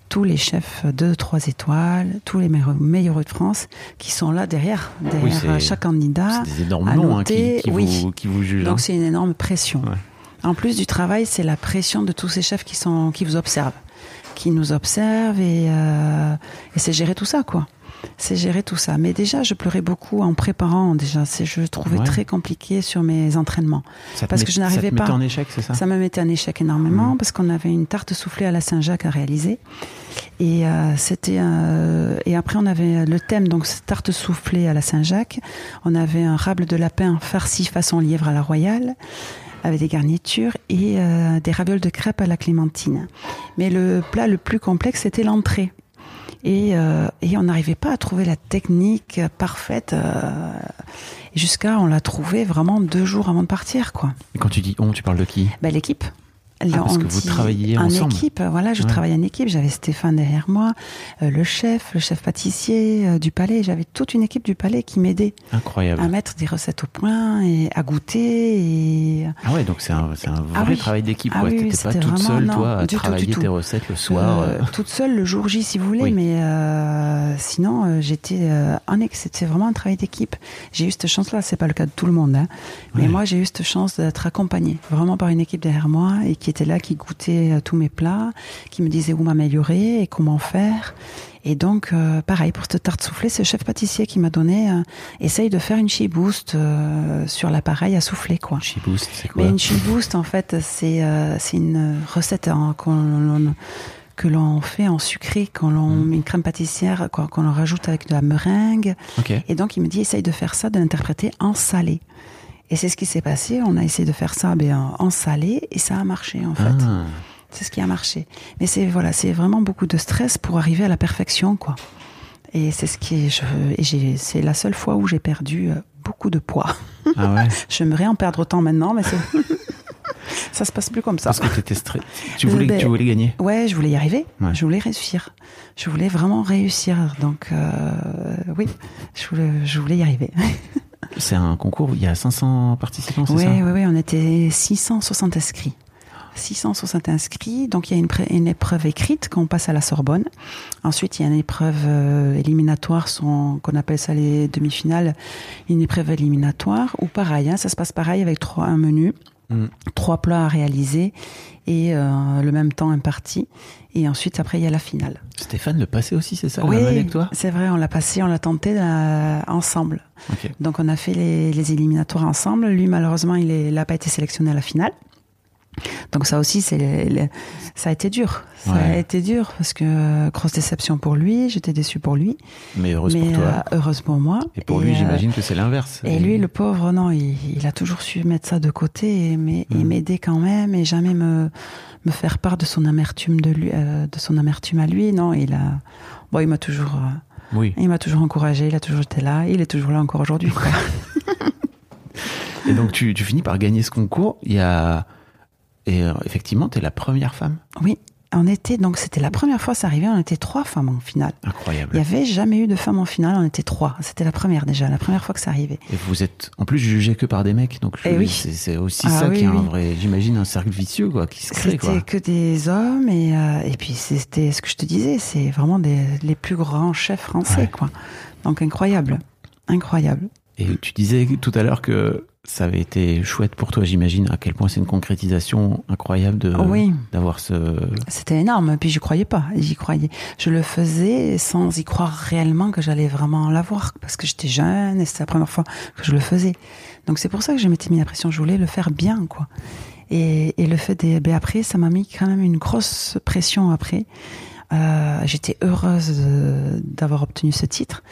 tous les chefs de trois étoiles, tous les meilleurs, meilleurs de France qui sont là derrière, derrière chaque candidat. C'est des énormes noms hein, qui, qui oui. vous, qui vous jugent. hein. Donc c'est une énorme pression. Ouais. En plus du travail, c'est la pression de tous ces chefs qui sont qui vous observent, qui nous observent et, euh, et c'est gérer tout ça quoi. C'est gérer tout ça. Mais déjà, je pleurais beaucoup en préparant. Déjà, c'est je trouvais Ouais. très compliqué sur mes entraînements. Ça parce met- que je n'arrivais Ça pas. en échec, c'est ça? Ça me mettait en échec énormément Mhm. parce qu'on avait une tarte soufflée à la Saint-Jacques à réaliser. Et euh, c'était euh, et après on avait le thème donc tarte soufflée à la Saint-Jacques. On avait un rable de lapin farci façon lièvre à la royale avec des garnitures et euh, des ravioles de crêpes à la clémentine. Mais le plat le plus complexe c'était l'entrée. Et, euh, et on n'arrivait pas à trouver la technique parfaite euh, jusqu'à on l'a trouvé vraiment deux jours avant de partir quoi. Et quand tu dis on, tu parles de qui? Ben, l'équipe. Ah, parce que vous travailliez en ensemble. équipe, voilà, je Ouais. travaillais en équipe. J'avais Stéphane derrière moi, euh, le chef, le chef pâtissier euh, du palais. J'avais toute une équipe du palais qui m'aidait Incroyable. à mettre des recettes au point et à goûter. Et Ah ouais, donc c'est un, un vrai Ah oui. travail d'équipe. Ah oui, oui, T'étais pas toute vraiment- seule, non, toi, à travailler tout. tes recettes le soir. Euh, euh. toute seule le jour J si vous voulez, Oui. mais euh, sinon euh, j'étais euh, en. C'était vraiment un travail d'équipe. J'ai eu cette chance-là. C'est pas le cas de tout le monde, hein. mais Ouais. moi j'ai eu cette chance d'être accompagnée vraiment par une équipe derrière moi et qui était là, qui goûtait euh, tous mes plats, qui me disait où m'améliorer et comment faire. Et donc, euh, pareil, pour cette tarte soufflée, c'est le chef pâtissier qui m'a donné, euh, essaye de faire une chi-boost euh, sur l'appareil à souffler, quoi. Chiboost, c'est quoi Mais une chi-boost, en fait, c'est c'est une recette qu'on l'on- que l'on fait en sucré, quand l'on Mm. met une crème pâtissière, qu'on en rajoute avec de la meringue. Et donc, il me dit, essaye de faire ça, de l'interpréter en salé. Et c'est ce qui s'est passé. On a essayé de faire ça ben, en- salé et ça a marché, en fait. Ah. C'est ce qui a marché. Mais c'est voilà, c'est vraiment beaucoup de stress pour arriver à la perfection, quoi. Et c'est ce qui c'est la seule fois où j'ai perdu euh, beaucoup de poids. Ah ouais J'aimerais en perdre autant maintenant, mais c'est, ça se passe plus comme ça. Parce que t'étais stressé. Tu voulais, Euh, ben, tu voulais gagner Ouais, je voulais y arriver. Ouais. Je voulais réussir. Je voulais vraiment réussir. Donc, euh, oui, je voulais, je voulais y arriver. C'est un concours où il y a 500 participants, c'est Oui, ça? oui, oui, on était 660 inscrits. 660 inscrits. Donc il y a une, épreuve écrite qu'on passe à la Sorbonne. Ensuite, il y a une épreuve euh, éliminatoire, son- qu'on appelle ça les demi-finales, une épreuve éliminatoire. Ou pareil, hein, ça se passe pareil avec trois, un menu, Mm. trois plats à réaliser et euh, le même temps imparti. Et ensuite, après, il y a la finale. Stéphane le passé aussi, c'est ça année que toi? c'est vrai, on l'a passé, on l'a tenté euh, ensemble. Ok. Donc on a fait les, les éliminatoires ensemble. Lui, malheureusement, il n'a pas été sélectionné à la finale. Donc ça aussi, c'est ça a été dur. Ça a été dur parce que euh, grosse déception pour lui. J'étais déçue pour lui, Mais heureuse mais pour toi. euh, heureuse pour moi. Et pour lui, euh, j'imagine que c'est l'inverse. Et lui, le pauvre, non, il, il a toujours su mettre ça de côté et Mhm. m'aider quand même et jamais me me faire part de son amertume de lui, euh, de son amertume à lui. Non, il a, bon, il m'a toujours, Oui. il m'a toujours encouragé. Il a toujours été là. Il est toujours là encore aujourd'hui. Et donc, tu, tu finis par gagner ce concours. Il y a. Et euh, effectivement, t'es la première femme Oui, On était donc c'était la première fois ça arrivait. On était trois femmes en finale. Incroyable. Il y avait jamais eu de femmes en finale. On était trois. C'était la première déjà, la première fois que ça arrivait. Et vous êtes en plus jugé que par des mecs, donc je- Eh oui. c'est aussi Ah ça oui, qui est un vrai, j'imagine, un cercle vicieux quoi, qui se crée quoi. C'était que des hommes et, euh, et puis c'était ce que je te disais, c'est vraiment des, les plus grands chefs français, Ouais. quoi. Donc incroyable, incroyable. Et tu disais tout à l'heure que ça avait été chouette pour toi, j'imagine, à quel point c'est une concrétisation incroyable de Oui. d'avoir ce. C'était énorme. Puis j'y croyais pas, j'y croyais. Je le faisais sans y croire réellement que j'allais vraiment l'avoir, parce que j'étais jeune et c'était la première fois que je le faisais. Donc c'est pour ça que je m'étais mis la pression. Je voulais le faire bien, quoi. Et, et le fait des, ben après, ça m'a mis quand même une grosse pression après. Euh, J'étais heureuse d'avoir obtenu ce titre.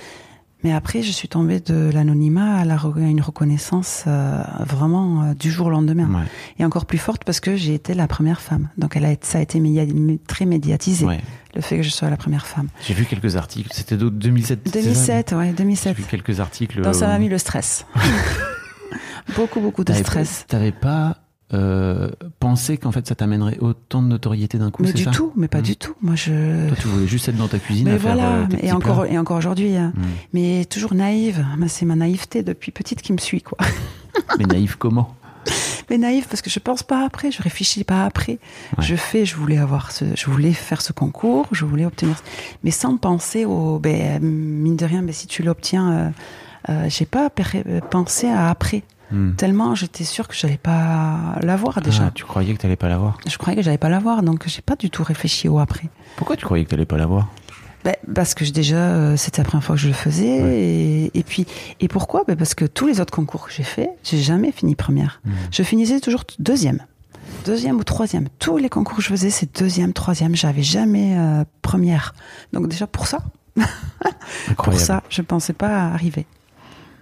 Mais après, je suis tombée de l'anonymat à, la re- à une reconnaissance euh, vraiment euh, du jour au lendemain. Ouais. Et encore plus forte parce que j'ai été la première femme. Donc elle a, été- ça a été média- très médiatisé, Ouais. le fait que je sois la première femme. J'ai vu quelques articles. C'était de 2007. c'est ça 2007, ouais, J'ai 2007. vu quelques articles. Donc ça m'a euh, mis le stress. beaucoup, beaucoup de stress. T'avais pas euh, pensé qu'en fait ça t'amènerait autant de notoriété d'un coup, Mais du ça tout, mais pas Mm. du tout. Moi, je. Toi, tu voulais juste être dans ta cuisine Mais à faire euh, tes et encore, plats. et encore aujourd'hui. hein. Mm. Mais toujours naïve. C'est ma naïveté depuis petite qui me suit, quoi. Mais naïf comment? Mais naïve parce que je pense pas après, je réfléchis pas après. Ouais. Je fais, je voulais avoir ce, je voulais faire ce concours, je voulais obtenir, mais sans penser au, ben, mine de rien, ben, si tu l'obtiens, euh, euh, j'ai pas euh, pensé à après. Hmm. Tellement j'étais sûre que j'allais pas l'avoir déjà. Ah, tu croyais que t'allais pas l'avoir? Je croyais que j'allais pas l'avoir, donc j'ai pas du tout réfléchi au après. Pourquoi tu croyais que t'allais pas l'avoir? Ben, parce que déjà, euh, c'était la première fois que je le faisais. Ouais. Et, et puis, et pourquoi? Ben Parce que tous les autres concours que j'ai fait, j'ai jamais fini première. Hmm. Je finissais toujours deuxième. Deuxième ou troisième. Tous les concours que je faisais, c'est deuxième, troisième. J'avais jamais euh, première. Donc déjà pour ça, pour ça, je pensais pas arriver.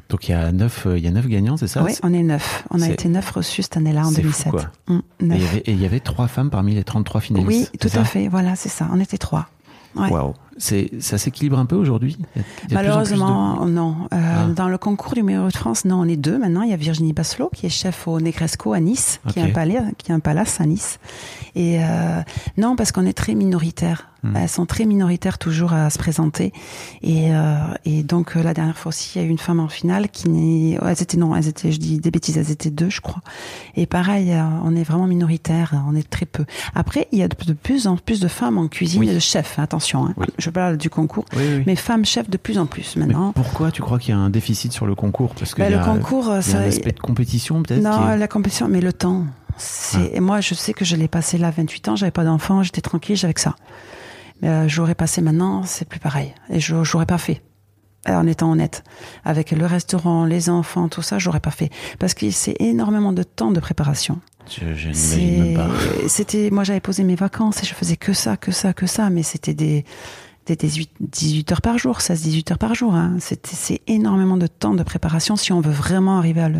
Donc il y a neuf, euh, il y a neuf gagnants, c'est ça oui, on est neuf. On a été neuf reçus cette année-là en c'est fou, 2007. quoi. Hum, Et il y avait- trois femmes parmi les 33 finalistes. oui, tout à fait. Voilà, c'est ça. On était trois. Ouais. C'est, ça s'équilibre un peu aujourd'hui? A- a plus plus de- Malheureusement, non. Euh, Ah. Dans le concours du meilleur de France, non, on est deux maintenant. Il y a Virginie Basselot qui est chef au Negresco à Nice, qui, est un palais, qui est un palace à Nice. Et euh, non, parce qu'on est très minoritaire. Hmm. Elles sont très minoritaires toujours à se présenter. Et, euh, et donc euh, la dernière fois aussi, il y a eu une femme en finale qui n'est. oh, Elles étaient non, elles étaient, je dis des bêtises, elles étaient deux, je crois. Et pareil, euh, on est vraiment minoritaire, on est très peu. Après, il y a de, plus en plus de femmes en cuisine Oui. et de chefs. Attention, hein. Oui. je parle du concours. Oui, oui. Mais femmes chefs de plus en plus Mais maintenant. pourquoi tu crois qu'il y a un déficit sur le concours? Parce que Bah, y le a, concours, euh, il y a un ça, aspect de compétition peut-être non, est- la compétition, mais le temps. C'est et moi, je sais que je l'ai passé là, 28 ans, j'avais pas d'enfant, j'étais tranquille, j'avais que ça. Mais euh, j'aurais passé maintenant, c'est plus pareil, et je j'aurais pas fait. Euh, En étant honnête, avec le restaurant, les enfants, tout ça, j'aurais pas fait parce que c'est énormément de temps de préparation. Je, je n'imagine pas. C'était, moi, j'avais posé mes vacances et je faisais que ça, que ça, que ça, mais c'était des, des 18, 18 heures par jour, 16, 18 heures par jour. Hein. C'est énormément de temps de préparation si on veut vraiment arriver à le,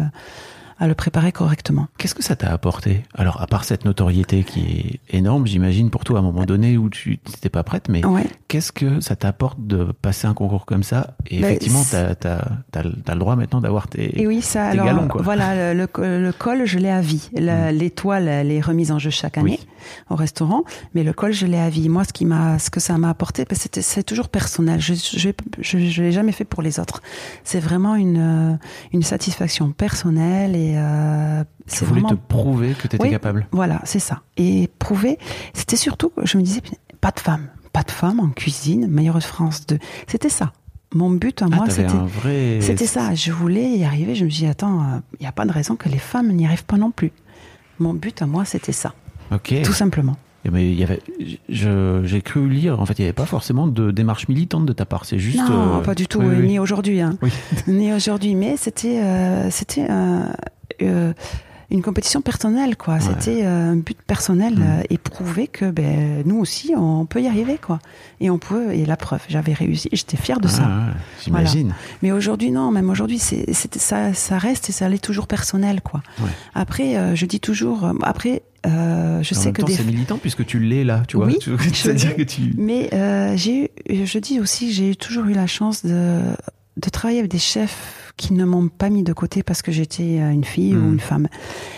à le préparer correctement. Qu'est-ce que ça t'a apporté? Alors, à part cette notoriété qui est énorme, j'imagine, pour toi, à un moment donné où tu n'étais pas prête, mais Ouais. qu'est-ce que ça t'apporte de passer un concours comme ça? Et Ben, effectivement, c'est- t'as as, le droit maintenant d'avoir tes. Et oui, ça, tes alors, galons, quoi. voilà, le, le- le col, je l'ai à vie. La- L'étoile, elle est remise en jeu chaque année Oui. Au restaurant, mais le col, je l'ai à vie. Moi, ce qui m'a, ce que ça m'a apporté, ben, c'était, c'est toujours personnel. Je, je, je, je l'ai jamais fait pour les autres. C'est vraiment une, euh, une satisfaction personnelle et euh, tu voulais vraiment. te prouver que t'étais Oui. capable. Voilà, c'est ça. Et prouver, c'était surtout, je me disais, pas de femme, pas de femme en cuisine, meilleure de France 2. C'était ça. Mon but à Ah, moi, c'était. un vrai. C'était ça, je voulais y arriver. Je me dis, attends, il n'y a pas de raison que les femmes n'y arrivent pas non plus. Mon but à moi, c'était ça, Tout simplement. Eh ben, il y avait, je- j'ai cru lire, en fait, il n'y avait pas forcément de démarche militante de ta part. C'est juste. non, euh, pas du tout, oui, oui. ni aujourd'hui. Hein. Ni aujourd'hui, mais c'était euh, c'était euh, euh, une compétition personnelle, quoi. C'était euh, un but personnel Mm. euh, et prouver que ben, nous aussi, on peut y arriver, quoi. Et on peut, et la preuve, j'avais réussi, j'étais fière de ça. Ah, ouais, J'imagine. Mais aujourd'hui, non, même aujourd'hui, c'est, ça, ça reste et ça l'est toujours personnel, quoi. Ouais. Après, euh, je dis toujours, euh, après, euh, je En sais même que des. c'est militant puisque tu l'es là, tu vois. Oui, Tu- je que tu. Mais euh, j'ai eu, je dis aussi, j'ai toujours eu la chance de de travailler avec des chefs qui ne m'ont pas mis de côté parce que j'étais euh, une fille ou Mm. une femme.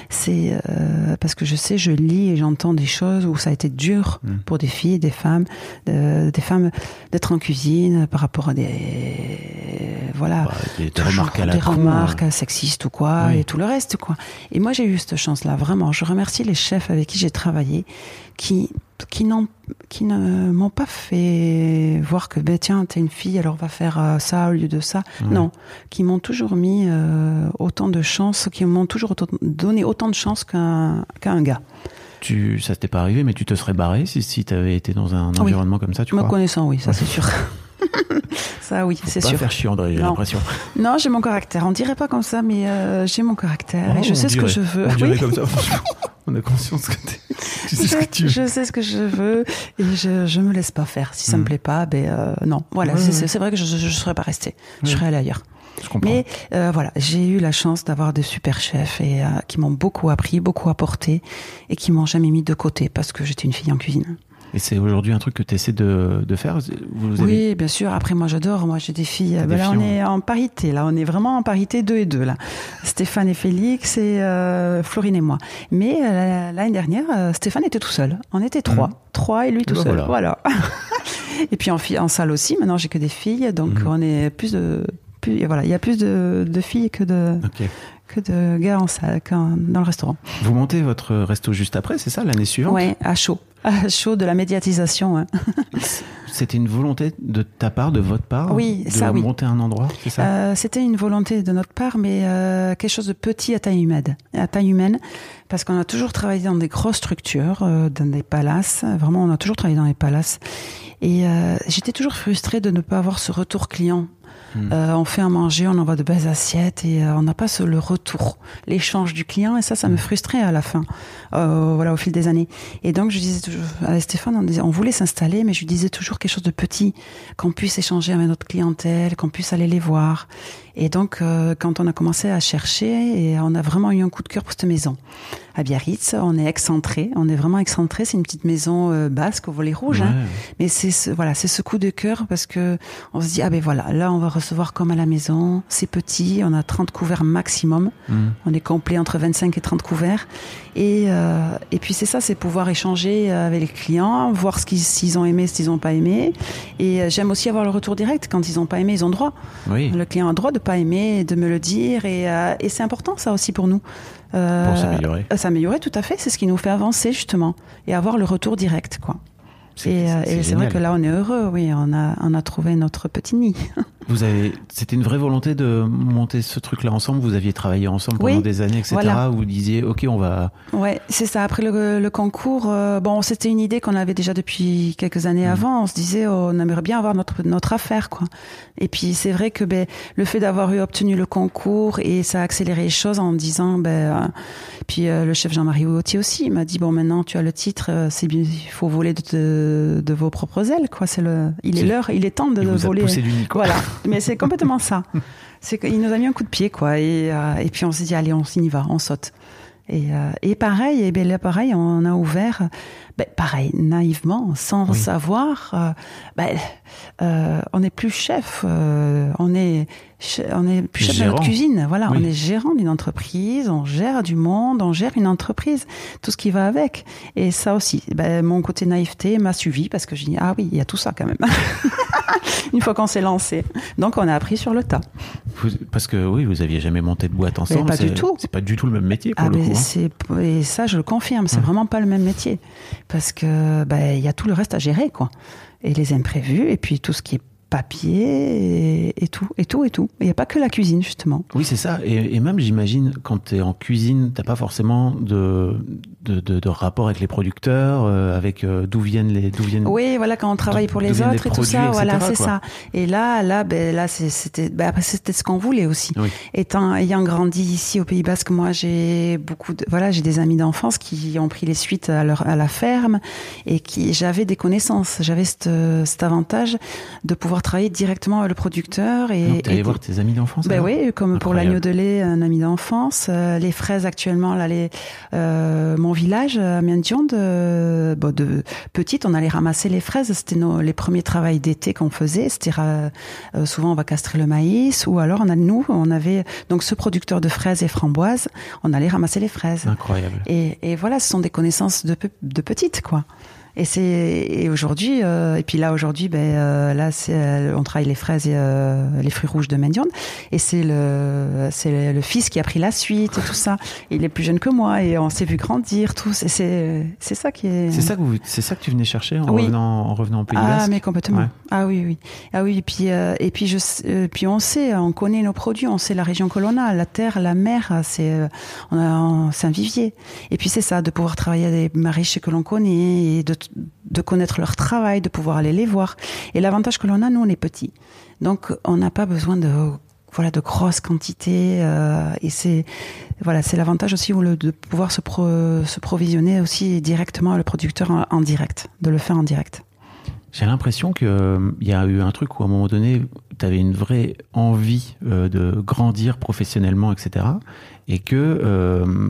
C'est euh, parce que je sais, je lis et j'entends des choses où ça a été dur Mm. pour des filles, des femmes, de- des femmes d'être en cuisine par rapport à des voilà Bah, des, remarques à la des con, remarques euh. sexistes ou quoi Oui. et tout le reste quoi. Et moi j'ai eu cette chance là vraiment. Je remercie les chefs avec qui j'ai travaillé qui qui n'ont qui ne m'ont pas fait voir que ben tiens t'es une fille alors va faire euh, ça au lieu de ça. Non, qui m'ont toujours mis euh, autant de chance, qui m'ont toujours autant- donné autant de chance qu'un qu'un gars. Tu, ça t'est pas arrivé, mais tu te serais barré si, si tu avais été dans un Oui. environnement comme ça, tu Me crois? connaissant, oui, ça c'est sûr. ça oui, c'est Pas sûr. faire chier André, j'ai l'impression. Non, j'ai mon caractère. On dirait pas comme ça, mais euh, j'ai mon caractère Oh, et je on sais ce que je veux. On Oui. comme ça. on a conscience que tu sais ce que tu veux. je sais ce que je veux et je, je me laisse pas faire. Si ça me Mm. plaît pas, ben euh, non. Voilà, Ouais, c'est ouais. vrai que je, je, je serais pas restée. Je serais allée ailleurs. Je comprends. Mais euh, voilà, j'ai eu la chance d'avoir des super chefs et euh, qui m'ont beaucoup appris, beaucoup apporté et qui m'ont jamais mis de côté parce que j'étais une fille en cuisine. Et c'est aujourd'hui un truc que tu essaies de, de faire vous avez... Oui, bien sûr. Après, moi, j'adore. Moi, j'ai des filles. T'as Ben des là, on est en parité. Là, on est vraiment en parité deux et deux. Là, Stéphane et Félix et euh, Florine et moi. Mais euh, l'année dernière, euh, Stéphane était tout seul. On était trois, Mhm. trois et lui tout Ben seul. voilà. Voilà. et puis en, salle aussi. Maintenant, j'ai que des filles, donc Mhm. on est plus de. Plus, voilà, il y a plus de, de filles que de, que de gars en salle, dans le restaurant. Vous montez votre resto juste après, c'est ça, l'année suivante? Ouais, à chaud. À chaud de la médiatisation. hein. C'était une volonté de ta part, de votre part Oui, de ça, oui. monter un endroit, c'est ça? Euh, C'était une volonté de notre part, mais euh, quelque chose de petit à taille humaine, à taille humaine, parce qu'on a toujours travaillé dans des grosses structures, euh, dans des palaces. Vraiment, on a toujours travaillé dans les palaces. Et euh, j'étais toujours frustrée de ne pas avoir ce retour client. Hmm. Euh, on fait à manger, on envoie de belles assiettes et euh, on n'a pas ce, le retour, l'échange du client. Et ça, ça me frustrait à la fin, euh, voilà, au fil des années. Et donc, je disais toujours à Stéphane, on, disait, on voulait s'installer, mais je lui disais toujours quelque chose de petit, qu'on puisse échanger avec notre clientèle, qu'on puisse aller les voir. Et donc, euh, quand on a commencé à chercher, et on a vraiment eu un coup de cœur pour cette maison. À Biarritz, on est excentré, on est vraiment excentré. C'est une petite maison euh, basque au volet rouge. hein. Mais c'est ce, voilà, c'est ce coup de cœur parce que on se dit ah ben voilà, là on va recevoir comme à la maison, c'est petit, on a 30 couverts maximum, Hmm. on est complet entre 25 et 30 couverts et euh, et puis c'est ça, c'est pouvoir échanger avec les clients, voir ce qu'ils s'ils ont aimé, ce qu'ils n'ont pas aimé et euh, j'aime aussi avoir le retour direct quand ils n'ont pas aimé, ils ont droit. Oui, Le client a droit de pas aimer, de me le dire et euh, et c'est important ça aussi pour nous. Euh, pour s'améliorer. euh, S'améliorer, tout à fait. C'est ce qui nous fait avancer, justement. Et avoir le retour direct, quoi. Et, euh, c'est et c'est vrai que là, on est heureux, oui. On a, on a trouvé notre petit nid. Vous avez, c'était une vraie volonté de monter ce truc-là ensemble? Vous aviez travaillé ensemble pendant Oui, des années, etc. voilà. Où vous disiez, ok, on va. Ouais, c'est ça. Après le, le concours, euh, bon, c'était une idée qu'on avait déjà depuis quelques années avant. On se disait, oh, on aimerait bien avoir notre notre affaire, quoi. Et puis c'est vrai que ben le fait d'avoir eu obtenu le concours et ça a accéléré les choses en disant, ben, euh, puis euh, le chef Jean-Marie Gauthier aussi il m'a dit, bon, maintenant tu as le titre, euh, c'est bien, il faut voler de, de, de vos propres ailes, quoi. C'est le, il est l'heure, il est temps de voler. nid, quoi. Voilà, mais c'est complètement ça. C'est qu'il nous a mis un coup de pied, quoi. Et, euh, puis on s'est dit, allez, on s'y va, on saute. Et, euh, pareil, et là pareil, on a ouvert, ben, pareil, naïvement, sans Oui. savoir, euh, ben, euh, on n'est plus chef, euh, on est, on est plus chef de notre cuisine. Voilà, Oui. on est gérant d'une entreprise, on gère du monde, on gère une entreprise, tout ce qui va avec. Et ça aussi, ben, mon côté naïveté m'a suivi parce que j'ai dit, ah oui, il y a tout ça quand même. une fois qu'on s'est lancé. Donc on a appris sur le tas. Vous- parce que oui, vous aviez jamais monté de boîte ensemble. pas du tout. C'est pas du tout le même métier pour Ah le coup. hein. c'est et ça je le confirme, c'est Ouais. vraiment pas le même métier parce que ben il y a tout le reste à gérer quoi. Et les imprévus et puis tout ce qui est papier et, et tout et tout et tout. Il n'y a pas que la cuisine justement. Oui, c'est ça. Et, et même, j'imagine, quand tu es en cuisine, t'as pas forcément de, de, de, de rapport avec les producteurs, euh, avec euh, d'où viennent les. D'où viennent... Oui, voilà quand on travaille pour les viennent les autres et tout ça, voilà c'est quoi. ça. Et là là ben là c'était ben, c'était ce qu'on voulait aussi. Oui. Étant ayant grandi ici au Pays Basque, moi j'ai beaucoup de voilà j'ai des amis d'enfance qui ont pris les suites à leur à la ferme et qui j'avais des connaissances, j'avais cet avantage de pouvoir pouvoir travailler directement avec le producteur et. Donc, allé et- voir tes amis d'enfance ben oui, comme pour l'agneau de lait, un ami d'enfance. Euh, les fraises actuellement, là, les, euh, mon village à de, bon, de petite, on allait ramasser les fraises. C'était nos, les premiers travails d'été qu'on faisait. C'était euh, souvent on va castrer le maïs ou alors on a nous, on avait donc ce producteur de fraises et framboises. On allait ramasser les fraises. Incroyable. Et, et voilà, ce sont des connaissances de, de petites, quoi. Et c'est et aujourd'hui euh, et puis là aujourd'hui ben euh, là c'est euh, on travaille les fraises et euh, les fruits rouges de Mendion et c'est le c'est le fils qui a pris la suite et tout ça. Il est plus jeune que moi et on s'est vu grandir tous et c'est c'est ça qui est C'est ça que vous, c'est ça que tu venais chercher en Oui. revenant, en revenant au Pays ah Basque mais complètement. Ouais. Ah oui oui. Ah oui et puis euh, et puis je euh, puis on sait on connaît nos produits, on sait la région que l'on a, la terre, la mer, c'est euh, on a c'est un vivier. Et puis c'est ça de pouvoir travailler avec des maraîchers que l'on connaît et de de connaître leur travail, de pouvoir aller les voir. Et l'avantage que l'on a nous on est petit. Donc on n'a pas besoin de voilà de grosses quantités euh, et c'est voilà c'est l'avantage aussi de pouvoir se se provisionner aussi directement à le producteur en- direct, de le faire en direct. J'ai l'impression qu'il y a eu un truc où à un moment donné, tu avais une vraie envie euh, de grandir professionnellement, etc. Et que euh,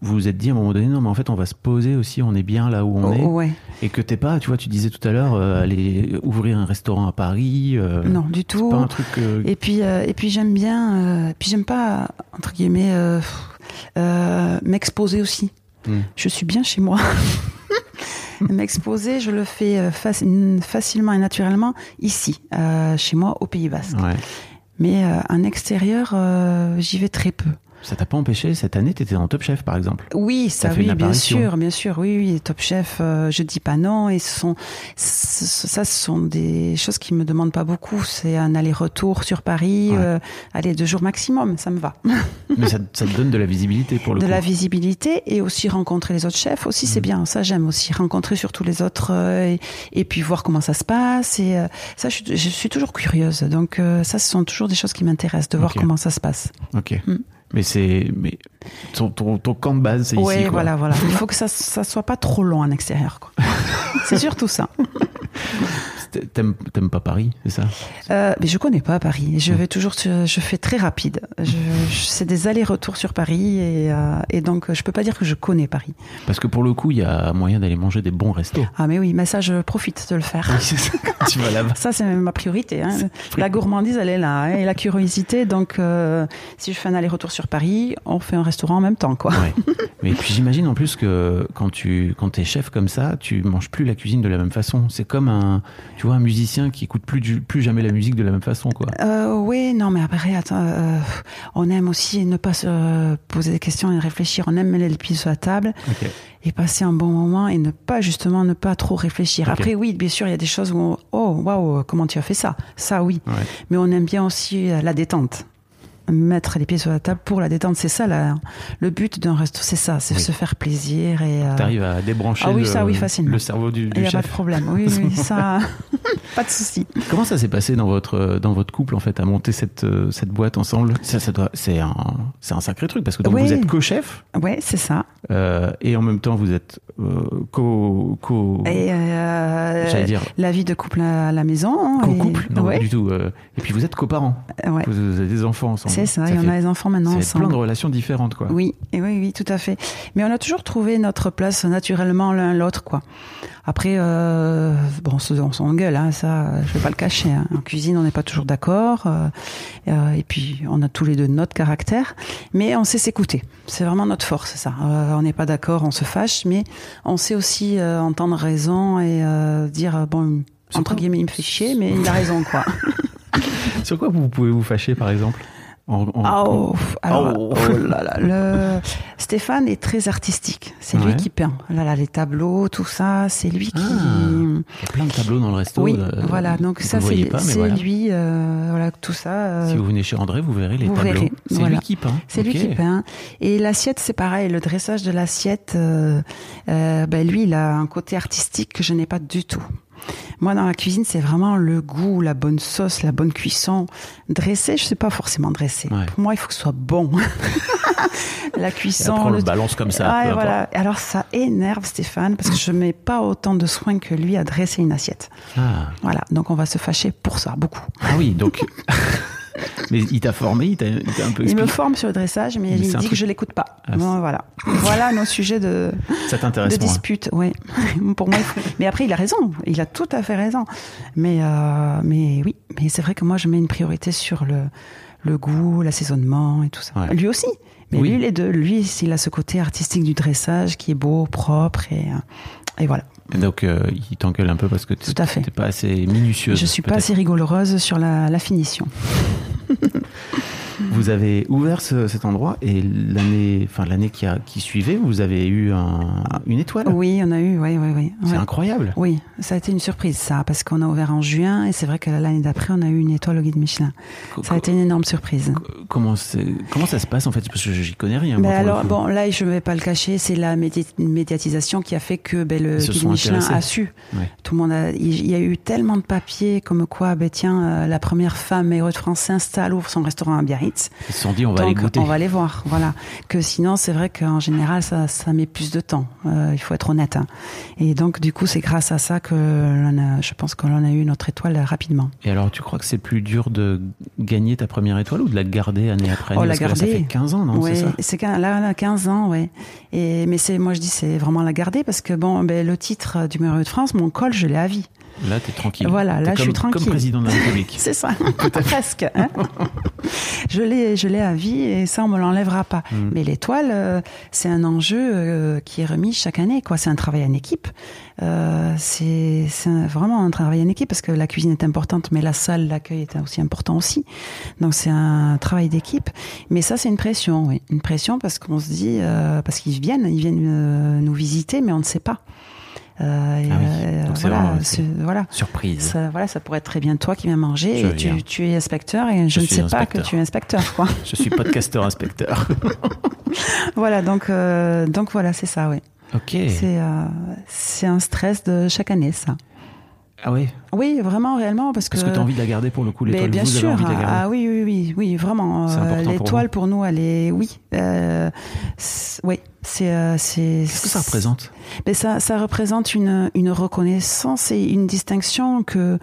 vous vous êtes dit à un moment donné, non, mais en fait, on va se poser aussi, on est bien là où on est. Oh, ouais. Et que t'es pas, tu vois, tu disais tout à l'heure, euh, aller ouvrir un restaurant à Paris. euh, Non, du tout. pas un truc que. Et puis, euh, et puis j'aime bien, puis j'aime pas entre guillemets m'exposer aussi. Hmm. Je suis bien chez moi. M'exposer, je le fais faci- facilement et naturellement ici, chez moi, au Pays Basque. Ouais. Mais en extérieur, j'y vais très peu. Ça t'a pas empêché, cette année, t'étais dans Top Chef, par exemple? Oui, ça, oui, bien sûr, bien sûr, oui, oui, Top Chef, euh, je dis pas non, et ce sont, ça, ce sont des choses qui me demandent pas beaucoup. C'est un aller-retour sur Paris, Ouais. euh, allez, deux jours maximum, ça me va. Mais ça, ça te donne de la visibilité pour le de coup. la visibilité et aussi rencontrer les autres chefs aussi Mm. c'est bien ça j'aime aussi rencontrer surtout les autres euh, et, et puis voir comment ça se passe et euh, ça je, suis- je suis toujours curieuse donc ça ce sont toujours des choses qui m'intéressent de voir comment ça se passe Ok. Hmm. Mais c'est. Mais ton, ton, ton camp de base, c'est ouais ici. Quoi. voilà voilà il faut que ça ça soit pas trop long en extérieur quoi c'est surtout ça T'aimes t'aimes pas Paris, c'est ça? Euh, mais je connais pas Paris. Je vais toujours, je fais très rapide. Je, je- c'est des allers-retours sur Paris et, euh, et donc je peux pas dire que je connais Paris. Parce que pour le coup, il y a moyen d'aller manger des bons restos. Ah mais oui, mais ça je profite de le faire. Oui, c'est ça. Quand tu vas là-bas. Ça, c'est ma priorité. hein. La gourmandise, elle est là. hein, et la curiosité. Donc, euh, si je fais un aller-retour sur Paris, on fait un restaurant en même temps, quoi. Ouais. Mais puis j'imagine en plus que quand tu quand es chef comme ça, tu manges plus la cuisine de la même façon. C'est comme un tu vois un musicien qui écoute plus du- plus jamais la musique de la même façon quoi. Euh, oui, non, mais après, attends, euh, on aime aussi ne pas se poser des questions et réfléchir. On aime mettre les pieds sur la table et passer un bon moment et ne pas, justement, ne pas trop réfléchir. Après, oui, bien sûr, il y a des choses où, on- oh, waouh, comment tu as fait ça? Ça, oui. Ouais. Mais on aime bien aussi la détente. Mettre les pieds sur la table pour la détente, c'est ça, la, le but d'un resto, c'est ça, c'est Oui. se faire plaisir et. euh, T'arrives à débrancher Ah oui, le, ça, oui, le cerveau du, Il du n'y a pas chef. de problème. Oui, oui, ça, pas de souci. Comment ça s'est passé dans votre dans votre couple en fait à monter cette euh, cette boîte ensemble? Ça, c'est un un sacré truc parce que donc Oui. vous êtes co-chef Ouais, c'est ça. euh, et en même temps vous êtes euh, co co j'allais dire la vie de couple à la maison. hein, co-couple et- non ouais, pas du tout et puis vous êtes coparents ouais. vous avez des enfants ensemble C'est ça. et on fait- a les enfants maintenant ensemble. plein de relations différentes quoi Oui, et oui, oui, tout à fait. Mais on a toujours trouvé notre place naturellement l'un l'autre, quoi. Après, euh, bon, on se- on s'engueule, hein, ça, je vais pas le cacher. hein. En cuisine, on n'est pas toujours d'accord. euh, euh, et puis, on a tous les deux notre caractère, mais on sait s'écouter. C'est vraiment notre force, c'est ça. Euh, on n'est pas d'accord, on se fâche, mais on sait aussi entendre raison et dire bon, entre guillemets, il me fait chier, mais il a raison, quoi. sur quoi vous pouvez vous fâcher par exemple? En- en- en- oh, alors, Oh. oh là là, le... Stéphane est très artistique. C'est Ouais. lui qui peint. Là, là, les tableaux, tout ça, c'est lui qui. Ah. Il y a plein de tableaux dans le resto. oui, euh, voilà. Donc ça, c'est pas, mais c'est voilà. lui. euh, voilà, tout ça. euh, Si vous venez chez André, vous verrez les vous tableaux. C'est voilà. lui qui peint. C'est lui qui peint. Et l'assiette, c'est pareil. Le dressage de l'assiette, euh, euh, ben lui, il a un côté artistique que je n'ai pas du tout. Moi, dans la cuisine, c'est vraiment le goût, la bonne sauce, la bonne cuisson. Dressé, je sais pas forcément dresser. Ouais. Pour moi, il faut que ce soit bon. la cuisson. après, on le le- balance comme ça. Ouais, voilà. Alors, ça énerve Stéphane parce que je mets pas autant de soin que lui à dresser une assiette. Ah. Voilà. Donc, on va se fâcher pour ça, beaucoup. Ah oui, donc. mais il t'a formé, il t'a un peu Il me expliqué. forme sur le dressage, mais, Mais il me dit truc- que je l'écoute pas. Ah, Bon, voilà. Voilà nos sujets de, Ça de dispute. Ouais. Pour moi, faut- mais après, il a raison. Il a tout à fait raison. Mais, euh, mais oui, mais c'est vrai que moi, je mets une priorité sur le, le goût, l'assaisonnement et tout ça. Ouais. Lui aussi. Mais Oui. lui, les deux. Lui, il a ce côté artistique du dressage qui est beau, propre et, euh, et voilà. Donc, euh, il t'engueule un peu parce que fait. t'es pas assez minutieuse. je suis pas assez rigoureuse sur la, la finition. Vous avez ouvert ce- cet endroit et l'année, enfin l'année qui, a- qui suivait, vous avez eu un- une étoile. Oui, on a eu, oui, oui, oui. C'est Ouais. incroyable. Oui, ça a été une surprise, ça, parce qu'on a ouvert en juin et c'est vrai que l'année d'après, on a eu une étoile au guide Michelin. Co- Ça a été une énorme surprise. Comment, ça se passe en fait? Parce que j'y connais rien. Ben alors, bon, là, je ne vais pas le cacher, c'est la médi- médiatisation qui a fait que ben, le guide Michelin intéressés. a su. Ouais. Tout le monde a, il il y a eu tellement de papiers comme quoi, ben tiens, euh, la première femme héros de France s'installe, ouvre son restaurant à Biarritz. Ils se sont dit, on va aller Donc, goûter. on va aller voir, voilà. Que sinon, c'est vrai qu'en général, ça, ça met plus de temps. Euh, il faut être honnête. hein. Et donc, du coup, c'est grâce à ça que a, je pense que l'on a eu notre étoile rapidement. Et alors, tu crois que c'est plus dur de gagner ta première étoile ou de la garder année après année? Oh, la Parce que là, ça garder. fait 15 ans, non? Ouais, C'est ça là, là, 15 ans, ouais. Et mais c'est, moi je dis, c'est vraiment la garder parce que bon, ben, le titre du meilleur de France, mon col, je l'ai à vie. Là, t'es tranquille. Voilà, là, je suis tranquille. Comme président de la République. C'est ça, presque. hein. je l'ai, je l'ai à vie et ça, on me l'enlèvera pas. Mm. Mais l'étoile, euh, c'est un enjeu euh, qui est remis chaque année. Quoi, c'est un travail en équipe. Euh, c'est, vraiment un travail en équipe parce que la cuisine est importante, mais la salle, l'accueil est aussi important aussi. Donc c'est un travail d'équipe. Mais ça, c'est une pression, oui, une pression parce qu'on se dit, euh, parce qu'ils viennent, ils viennent nous visiter, mais on ne sait pas. Euh, Ah oui. euh, Donc voilà, vraiment- c'est- voilà. Surprise. Ça, voilà, ça pourrait être très bien toi qui viens manger et tu, tu es inspecteur et je, Je ne sais pas que tu es inspecteur. Quoi. Je suis podcasteur inspecteur. voilà, donc, euh, donc voilà, c'est ça, oui. ok. C'est euh, c'est un stress de chaque année, ça. Ah ouais Oui, vraiment, réellement, parce que. Parce que tu as envie de la garder pour le coup, Mais l'étoile. bien vous avez sûr. envie de la garder. Ah oui, oui, oui, oui, vraiment. Euh, L'étoile pour, nous, elle est, oui, euh, c'est- oui, c'est, euh, c'est. Qu'est-ce que ça représente? Mais ça, ça représente une, une reconnaissance et une distinction que,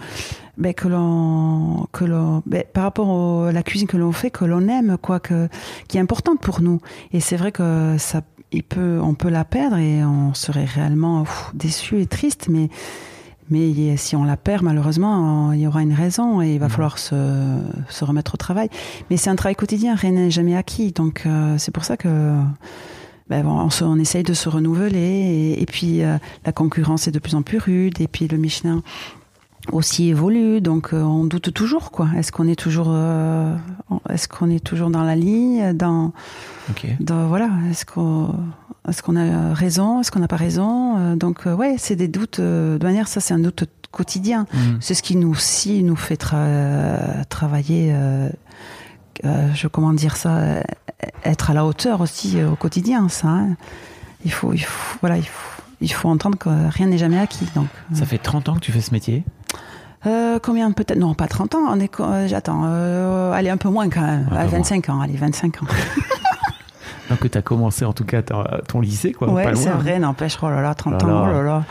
ben, que l'on, que l'on, ben, par rapport à la cuisine que l'on fait, que l'on aime, quoi, que, qui est importante pour nous. Et c'est vrai que ça, il peut, on peut la perdre et on serait réellement déçu et triste, mais, mais si on la perd, malheureusement, il y aura une raison et il va falloir se, se remettre au travail. Mais c'est un travail quotidien, rien n'est jamais acquis. Donc, euh, c'est pour ça que, ben bon, on, se- on essaye de se renouveler et, et puis euh, la concurrence est de plus en plus rude et puis le Michelin aussi évolue donc euh, on doute toujours quoi est-ce qu'on est toujours euh, est-ce qu'on est toujours dans la ligne dans, voilà est-ce qu'on est-ce qu'on a raison est-ce qu'on n'a pas raison Euh, donc ouais c'est des doutes de manière ça c'est un doute quotidien Mm. c'est ce qui nous aussi nous fait tra- travailler euh, euh, je comment dire ça être à la hauteur aussi au quotidien ça hein. il faut il faut voilà il faut il faut entendre que rien n'est jamais acquis donc. Ça fait 30 ans que tu fais ce métier Euh, combien peut-être Non, pas 30 ans. On est, co- euh, j'attends. euh, allez, un peu moins quand même. Un peu Ah, 25 ans. Allez, 25 ans. Alors que tu as commencé en tout cas ton lycée, quoi. ouais, pas loin. c'est vrai. N'empêche. Oh là là, 30 Oh là ans. là. Oh là là.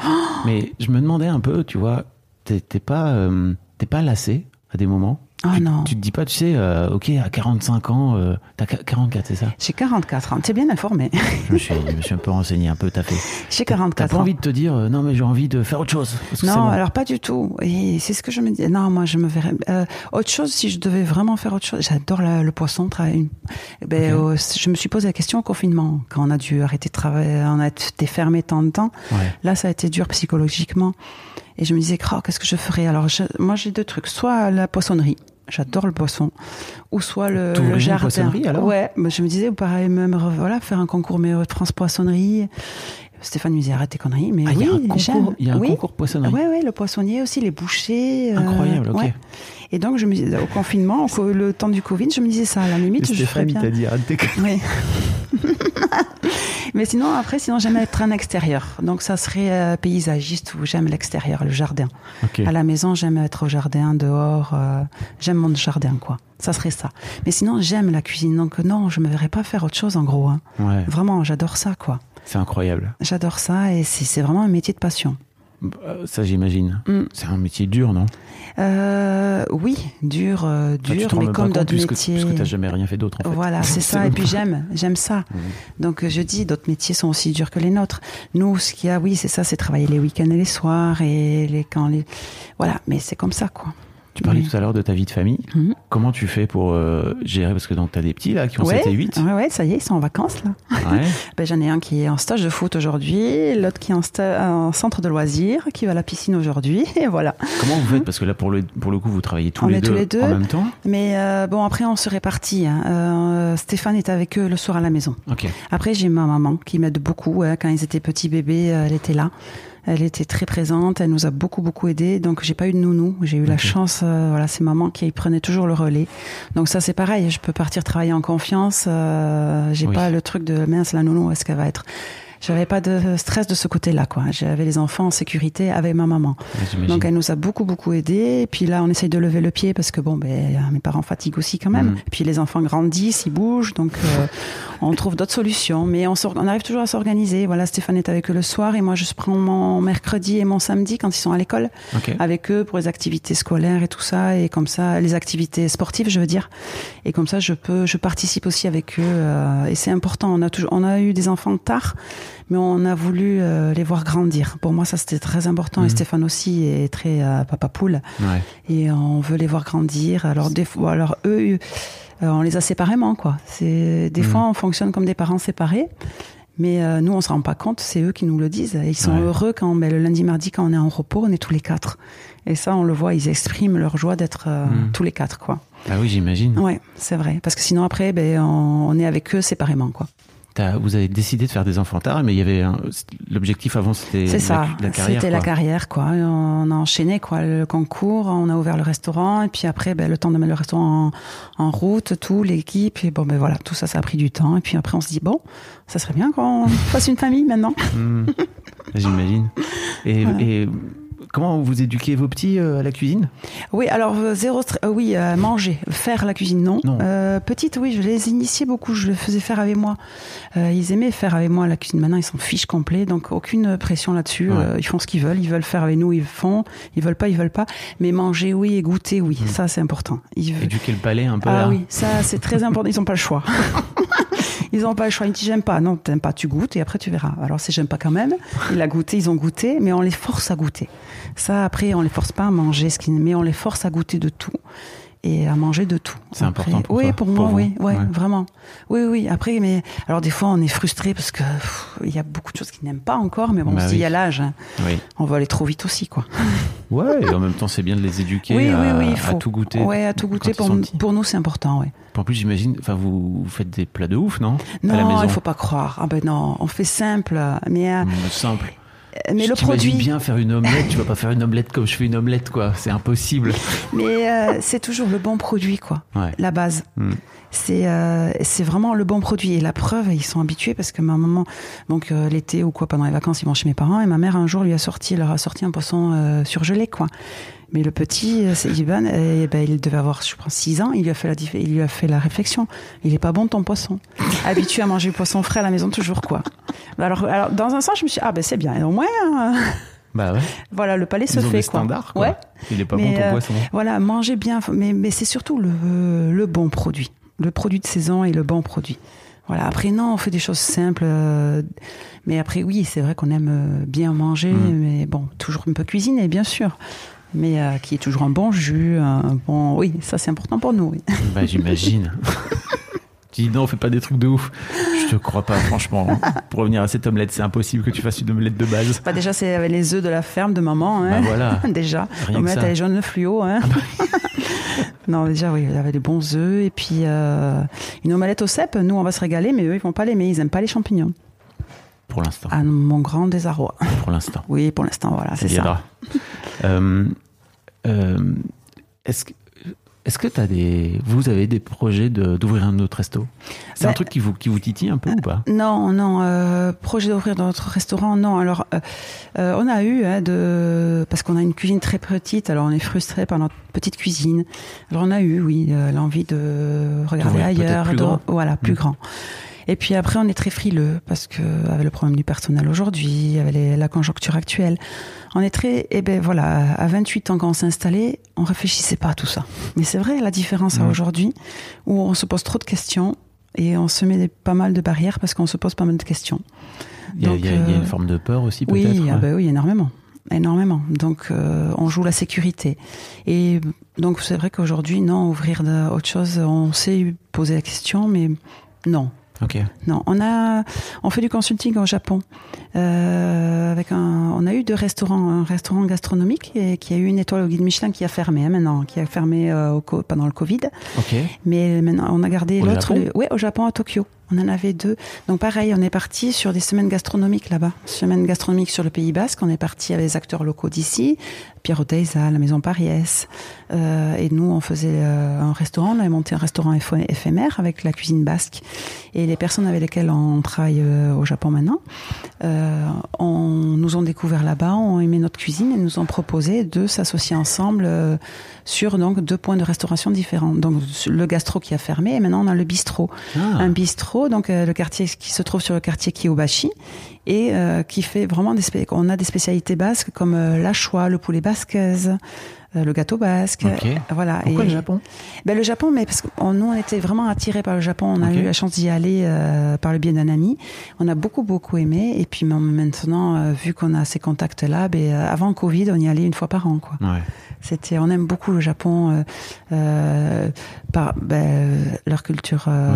Mais je me demandais un peu, tu vois, t'es t'es pas, euh, t'es pas lassé à des moments? Tu, non. Tu te dis pas, tu sais, euh, ok, à 45 ans, euh, t'as qu- 44, c'est ça? J'ai 44 ans. T'es bien informé. je me, suis, je me suis un peu renseigné, un peu taffé. J'ai T'as 44 pas ans. envie de te dire, euh, non, mais j'ai envie de faire autre chose parce que c'est Non, alors pas du tout. Et c'est ce que je me dis. Non, moi, je me verrais. euh, autre chose, si je devais vraiment faire autre chose. J'adore le poisson. travailler. Ben, Ok. euh, je me suis posé la question au confinement, quand on a dû arrêter de travailler, on a été fermé tant de temps. Ouais. Là, ça a été dur psychologiquement. Et je me disais, oh, qu'est-ce que je ferais? Alors, je- moi, j'ai deux trucs. Soit la poissonnerie. J'adore le poisson. Ou soit le, le jardin. poissonnerie, alors? Ouais, mais je me disais, pareil, même, voilà, faire un concours meilleur de France poissonnerie. Stéphane me disait, arrête tes conneries. Mais Ah, il oui, y a un concours, j'aime. il y a un oui. concours poissonnerie. Ouais, ouais, le poissonnier aussi, les bouchers. euh, Incroyable, ok. ouais. Et donc, je me disais, au confinement, au- le temps du Covid, je me disais ça, à la limite, je ferais Stéphane, il bien. t'a dit, arrête tes conneries. Oui. Mais sinon, après, sinon, j'aime être en extérieur. Donc, ça serait euh, paysagiste où j'aime l'extérieur, le jardin. Ok. À la maison, j'aime être au jardin, dehors. euh, j'aime mon jardin, quoi. Ça serait ça. Mais sinon, j'aime la cuisine. Donc, non, je me verrais pas faire autre chose, en gros. hein. Ouais, Vraiment, j'adore ça, quoi. c'est incroyable. J'adore ça et c'est vraiment un métier de passion. Euh, Ça, j'imagine. Mm. C'est un métier dur, non? Euh, oui, dur, euh, tu dur, mais comme d'autres métiers. Parce que t'as jamais rien fait d'autre, en fait. Voilà, c'est ça. Et puis j'aime, j'aime ça. Mhm. Donc je dis, d'autres métiers sont aussi durs que les nôtres. Nous, ce qu'il y a, oui, c'est ça, c'est travailler les week-ends et les soirs et les quand les, voilà. Mais c'est comme ça, quoi. Tu parlais tout à l'heure de ta vie de famille. Mhm. Comment tu fais pour euh, gérer? Parce que donc t'as des petits là qui ont 7 et 8. ouais, ouais, ça y est, ils sont en vacances là. Ouais. Ben, j'en ai un qui est en stage de foot aujourd'hui, l'autre qui est en, centre de loisirs, qui va à la piscine aujourd'hui, et voilà. Comment vous faites? Parce que là, pour le, pour le coup, vous travaillez tous, On les, est deux tous les deux. en même temps. Mais euh, bon, après on se répartit. hein. Euh, Stéphane est avec eux le soir à la maison. Ok. Après, j'ai ma maman qui m'aide beaucoup. hein. Quand ils étaient petits bébés, elle était là. Elle était très présente. Elle nous a beaucoup, beaucoup aidés. Donc, j'ai pas eu de nounou. J'ai eu la chance. euh, voilà, c'est maman qui prenait toujours le relais. Donc, ça, c'est pareil. Je peux partir travailler en confiance. Euh, j'ai Oui. pas le truc de mince, la nounou, est-ce qu'elle va être. J'avais pas de stress de ce côté-là, quoi. J'avais les enfants en sécurité avec ma maman. Ouais. Donc elle nous a beaucoup beaucoup aidé. Et puis là, on essaye de lever le pied parce que bon, ben mes parents fatiguent aussi quand même. Mhm. Et puis les enfants grandissent, ils bougent, donc euh, on trouve d'autres solutions. Mais on, arrive toujours à s'organiser. Voilà, Stéphane est avec eux le soir et moi je prends mon mercredi et mon samedi quand ils sont à l'école Ok. avec eux pour les activités scolaires et tout ça et comme ça les activités sportives, je veux dire. Et comme ça, je peux, je participe aussi avec eux euh, et c'est important. On a toujours, on a eu des enfants tard, mais on a voulu euh, les voir grandir. Pour moi, ça c'était très important et Mhm. Stéphane aussi est très euh, papa poule Ouais. et on veut les voir grandir. Alors des fois, alors eux, euh, on les a séparément quoi. C'est des Mhm. fois on fonctionne comme des parents séparés. Mais euh, nous, on se rend pas compte, c'est eux qui nous le disent. Ils sont Ouais. heureux quand ben, le lundi, mardi, quand on est en repos, on est tous les quatre. Et ça, on le voit, ils expriment leur joie d'être euh, Mhm. tous les quatre, quoi. Ah oui, j'imagine. Ouais, c'est vrai. Parce que sinon, après, ben, on, on est avec eux séparément, quoi. Vous avez décidé de faire des enfants tard, mais il y avait un- l'objectif avant, c'était la, la carrière. C'était la carrière, quoi. On a enchaîné, quoi, le concours. On a ouvert le restaurant. Et puis après, ben, le temps de mettre le restaurant en, en route, tout, l'équipe. Et bon, ben voilà, tout ça, ça a pris du temps. Et puis après, on se dit, bon, ça serait bien qu'on fasse une famille maintenant. Hmm. J'imagine. Et, Voilà. et comment vous éduquez vos petits euh, à la cuisine? Oui, alors euh, zéro euh, oui, euh, manger, faire la cuisine, non. Non. Euh, petite, oui, je les initiais beaucoup, je les faisais faire avec moi. Euh, ils aimaient faire avec moi la cuisine. Maintenant, ils s'en fichent complet, donc aucune pression là-dessus. Ouais. Euh, ils font ce qu'ils veulent, ils veulent faire avec nous, ils font. Ils veulent pas, ils veulent pas. Mais manger, oui, et goûter, oui, ça c'est important. Ils Éduquer le palais un peu ah là oui, ça c'est très important. Ils n'ont pas le choix. Ils n'ont pas le choix. Ils disent j'aime pas. Non, t'aimes pas, tu goûtes et après tu verras. Alors c'est j'aime pas quand même. Il a goûté, ils ont goûté, mais on les force à goûter. Ça après, on les force pas à manger ce qu'ils, mais on les force à goûter de tout et à manger de tout. C'est important pour oui, toi, pour pour moi, oui, ouais, Ouais. vraiment. Oui, oui. Après, mais alors des fois on est frustré parce que il y a beaucoup de choses qu'ils n'aiment pas encore, mais bon, Bah on se dit, oui. il y a l'âge. Oui. On va aller trop vite aussi, quoi. Ouais, et en même temps, c'est bien de les éduquer oui, à, oui, oui, il à faut. tout goûter. Ouais, à tout goûter. Pour, sont petits. pour nous, c'est important, ouais. En plus, j'imagine, enfin, vous, vous faites des plats de ouf, non? Non, il faut pas croire. Ah ben non, on fait simple, mais euh, simple. Mais Je le produit, bien faire une omelette, tu vas pas faire une omelette comme je fais une omelette, quoi. C'est impossible. mais euh, c'est toujours le bon produit, quoi. Ouais. La base. Hmm. C'est euh, c'est vraiment le bon produit. Et la preuve ils sont habitués parce que ma maman donc euh, l'été ou quoi pendant les vacances ils vont chez mes parents et ma mère un jour lui a sorti leur a sorti un poisson euh, surgelé quoi. Mais le petit euh, c'est Ivan et ben il devait avoir je pense 6 ans. Il lui a fait la il lui a fait la réflexion. Il est pas bon ton poisson. Habitué à manger le poisson frais à la maison toujours quoi. Alors alors dans un sens je me suis dit, ah ben c'est bien au moins euh, Bah ouais. voilà le palais se ont fait des quoi. standards, quoi. ouais. Il est pas Mais, bon ton euh, poisson. voilà, manger bien, mais, mais c'est surtout le, le bon produit. Le produit de saison et le bon produit. Voilà. Après, non, on fait des choses simples. euh, mais après, oui, c'est vrai qu'on aime euh, bien manger, Mm. mais bon, toujours un peu cuisiner, bien sûr. Mais euh, qui est toujours un bon jus, un bon. Oui, ça, c'est important pour nous. oui. Bah j'imagine. tu dis non, on fait pas des trucs de ouf. Je te crois pas, franchement. Pour revenir à cette omelette, c'est impossible que tu fasses une omelette de base. Bah, déjà, c'est avec les œufs de la ferme de maman. Hein. Bah voilà. déjà. Met ça. les jaunes fluo. Hein. non, déjà, oui, il y avait des bons œufs. Et puis, euh, une omelette au cèpe, nous, on va se régaler, mais eux, ils vont pas l'aimer. Ils aiment pas les champignons. Pour l'instant. À mon grand désarroi. Pour l'instant. Oui, pour l'instant, voilà, c'est ça. Euh, euh, Est-ce que Est-ce que as des, vous avez des projets de- d'ouvrir un autre resto? C'est un Bah, truc qui vous, qui vous titille un peu ou pas? Non, non, euh, projet d'ouvrir notre restaurant, non. Alors, euh, euh, on a eu, hein, de, parce qu'on a une cuisine très petite, alors on est frustré par notre petite cuisine. Alors on a eu, oui, euh, l'envie de regarder ailleurs, plus de- grand. voilà, plus Mm. grand. Et puis après, on est très frileux parce que avec le problème du personnel aujourd'hui, avec les- la conjoncture actuelle, on est très, eh ben voilà, à 28 ans quand on s'est installé, on réfléchissait pas à tout ça. Mais c'est vrai la différence à Ouais. aujourd'hui où on se pose trop de questions et on se met des- pas mal de barrières parce qu'on se pose pas mal de questions. il y, a, Donc, y a- y a euh, une forme de peur aussi Oui, peut-être ah ouais. bah oui, énormément. Énormément. Donc, euh, on joue la sécurité. Et donc, c'est vrai qu'aujourd'hui, non, ouvrir de- autre chose, on s'est posé la question, mais non. Ok. Non, on a, on fait du consulting au Japon. Euh, avec un, on a eu deux restaurants, un restaurant gastronomique et, qui a eu une étoile au guide Michelin qui a fermé hein, maintenant, qui a fermé euh, au pendant le Covid. Ok. Mais maintenant, on a gardé Au l'autre. Ouais, au Japon, à Tokyo. On en avait deux. Donc pareil, on est parti sur des semaines gastronomiques là-bas. Semaines gastronomiques sur le Pays Basque. On est parti avec les acteurs locaux d'ici. Pierre Oteiza, la Maison Pariès. Euh, et nous, on faisait euh, un restaurant. On avait monté un restaurant éph- éphémère avec la cuisine basque. Et les personnes avec lesquelles on travaille euh, au Japon maintenant, euh, on, nous ont découvert là-bas, ont aimé notre cuisine et nous ont proposé de s'associer ensemble sur donc deux points de restauration différents. Donc le gastro qui a fermé et maintenant on a le bistrot. Ah. Un bistrot, donc euh, le quartier qui se trouve sur le quartier Kiyobashi et euh, qui fait vraiment des on a des spécialités basques comme euh, la choix, le poulet basquaise, euh, le gâteau basque. Ok. Voilà. Pourquoi Et- le Japon? Ben, le Japon, mais parce que on- nous, on était vraiment attirés par le Japon. On a eu la chance d'y aller euh, par le biais d'un ami. On a beaucoup, beaucoup aimé. Et puis maintenant, euh, vu qu'on a ces contacts-là, ben, euh, avant Covid, on y allait une fois par an. Quoi. Ouais. C'était, on aime beaucoup le Japon euh, euh, par ben, leur culture euh,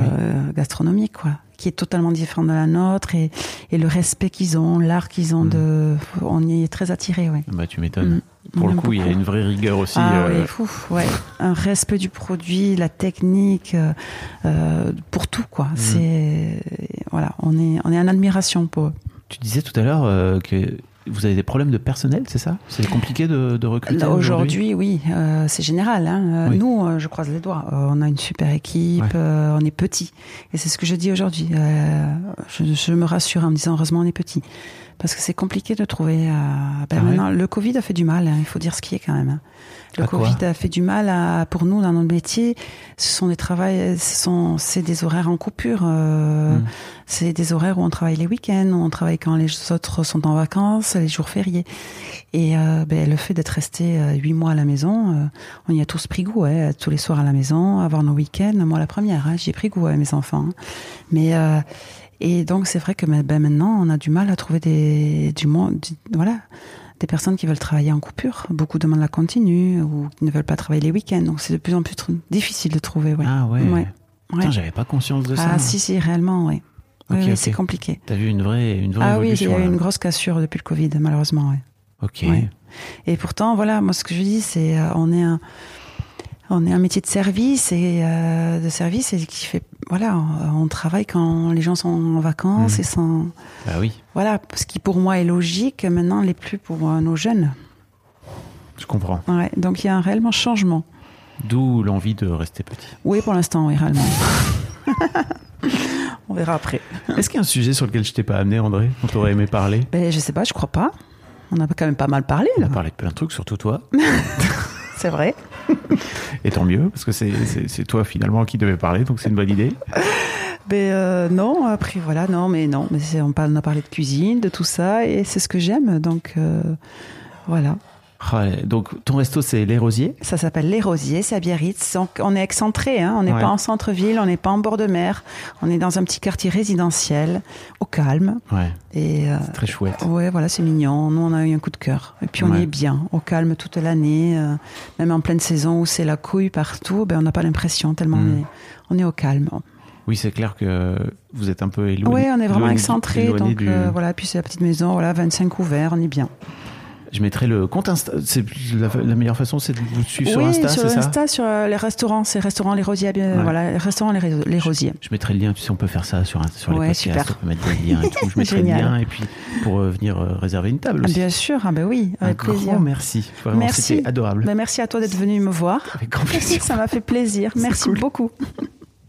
gastronomique, quoi, qui est totalement différente de la nôtre et, et le respect qu'ils ont, l'art qu'ils ont Mm. de, on y est très attirés, ouais. Bah tu m'étonnes. Mm. Pour On le coup, il y a une vraie rigueur aussi. Ah euh, oui, fou, ouais. Un respect du produit, la technique, euh, pour tout quoi. Mhm. C'est voilà, on est on est en admiration pour eux. Tu disais tout à l'heure euh, que vous avez des problèmes de personnel, c'est ça? C'est compliqué de, de recruter Aujourd'hui, oui, euh, c'est général. Hein. Euh, Oui. Nous, euh, je croise les doigts. Euh, on a une super équipe, Ouais. euh, on est petit, et c'est ce que je dis aujourd'hui. Euh, je, je me rassure en me disant heureusement on est petit, parce que c'est compliqué de trouver. euh, ben Ah ouais maintenant, le Covid a fait du mal. hein, il faut dire ce qui est quand même. hein. Le À Covid a fait du mal à, pour nous dans notre métier. Ce sont des travails, ce sont c'est des horaires en coupure. euh, Mm. C'est des horaires où on travaille les week-ends, où on travaille quand les autres sont en vacances, les jours fériés. Et euh, ben, le fait d'être resté euh, huit mois à la maison, euh, on y a tous pris goût, hein, tous les soirs à la maison, avoir nos week-ends. Moi, la première, hein, j'y ai pris goût à mes enfants. hein. Mais euh, et donc c'est vrai que ben, maintenant, on a du mal à trouver des du monde, du- voilà, des personnes qui veulent travailler en coupure. Beaucoup demandent la continue ou qui ne veulent pas travailler les week-ends. Donc c'est de plus en plus difficile de trouver. Ouais. Ah ouais. Ouais. Ouais. j'avais pas conscience de ça. Ah si si réellement, oui. Ok, Oui, oui, ok. c'est compliqué. T'as vu une vraie, une vraie Ah oui, il y a eu une grosse cassure depuis le Covid, malheureusement. Ouais. Ok. Ouais. Et pourtant, voilà, moi, ce que je dis, c'est, euh, on est un, on est un métier de service et euh, de service et qui fait, voilà, on, on travaille quand les gens sont en vacances Mhm. et sans, Bah oui, voilà, ce qui pour moi est logique, maintenant l'est plus pour euh, nos jeunes. je comprends. Ouais, donc il y a un réellement changement. D'où l'envie de rester petit. Oui, pour l'instant, oui, réellement. on verra après. Est-ce qu'il y a un sujet sur lequel je t'ai pas amené, André, dont t'aurais aimé parler? Ben, je sais pas, je crois pas. On a quand même pas mal parlé On là. a parlé de plein de trucs, surtout toi. C'est vrai. Et tant mieux, parce que c'est- toi finalement qui devais parler, donc c'est une bonne idée. Ben euh, non, après voilà, non, mais non, mais on a parlé de cuisine, de tout ça, et c'est ce que j'aime, donc euh, voilà. Donc ton resto c'est Les Rosiers? Ça s'appelle Les Rosiers, c'est à Biarritz. Donc, on est excentré, hein, on n'est Ouais. pas en centre-ville, on n'est pas en bord de mer, on est dans un petit quartier résidentiel, au calme, Ouais, et euh, très chouette. ouais, voilà, c'est mignon. Nous, on a eu un coup de cœur, et puis on Ouais. y est bien, au calme toute l'année, euh, même en pleine saison où c'est la couille partout, ben on n'a pas l'impression tellement Mm. on, est, on est au calme. Oui, c'est clair que vous êtes un peu éloigné. Oui, on est vraiment excentré. Donc du- euh, voilà, puis c'est la petite maison, voilà, 25 ouverts, on est bien. Je mettrai le compte Insta. C'est la, la meilleure façon, c'est de vous suivre sur Insta, sur ça Insta, sur euh, les restaurants, c'est restaurant Les Rosiers, Ouais. voilà, restaurants Les, Rosiers. Je mettrai le lien, tu sais, on peut faire ça sur, sur les Ouais, podcasts, super. on peut mettre des liens et tout. Je mettrai le lien et puis pour euh, venir euh, réserver une table aussi. bien sûr, ah ben oui, un avec grand plaisir. merci. Vraiment, Merci. c'était adorable. Ben, merci à toi d'être venu me voir. Avec grand plaisir. Ça m'a fait plaisir. Merci cool. beaucoup.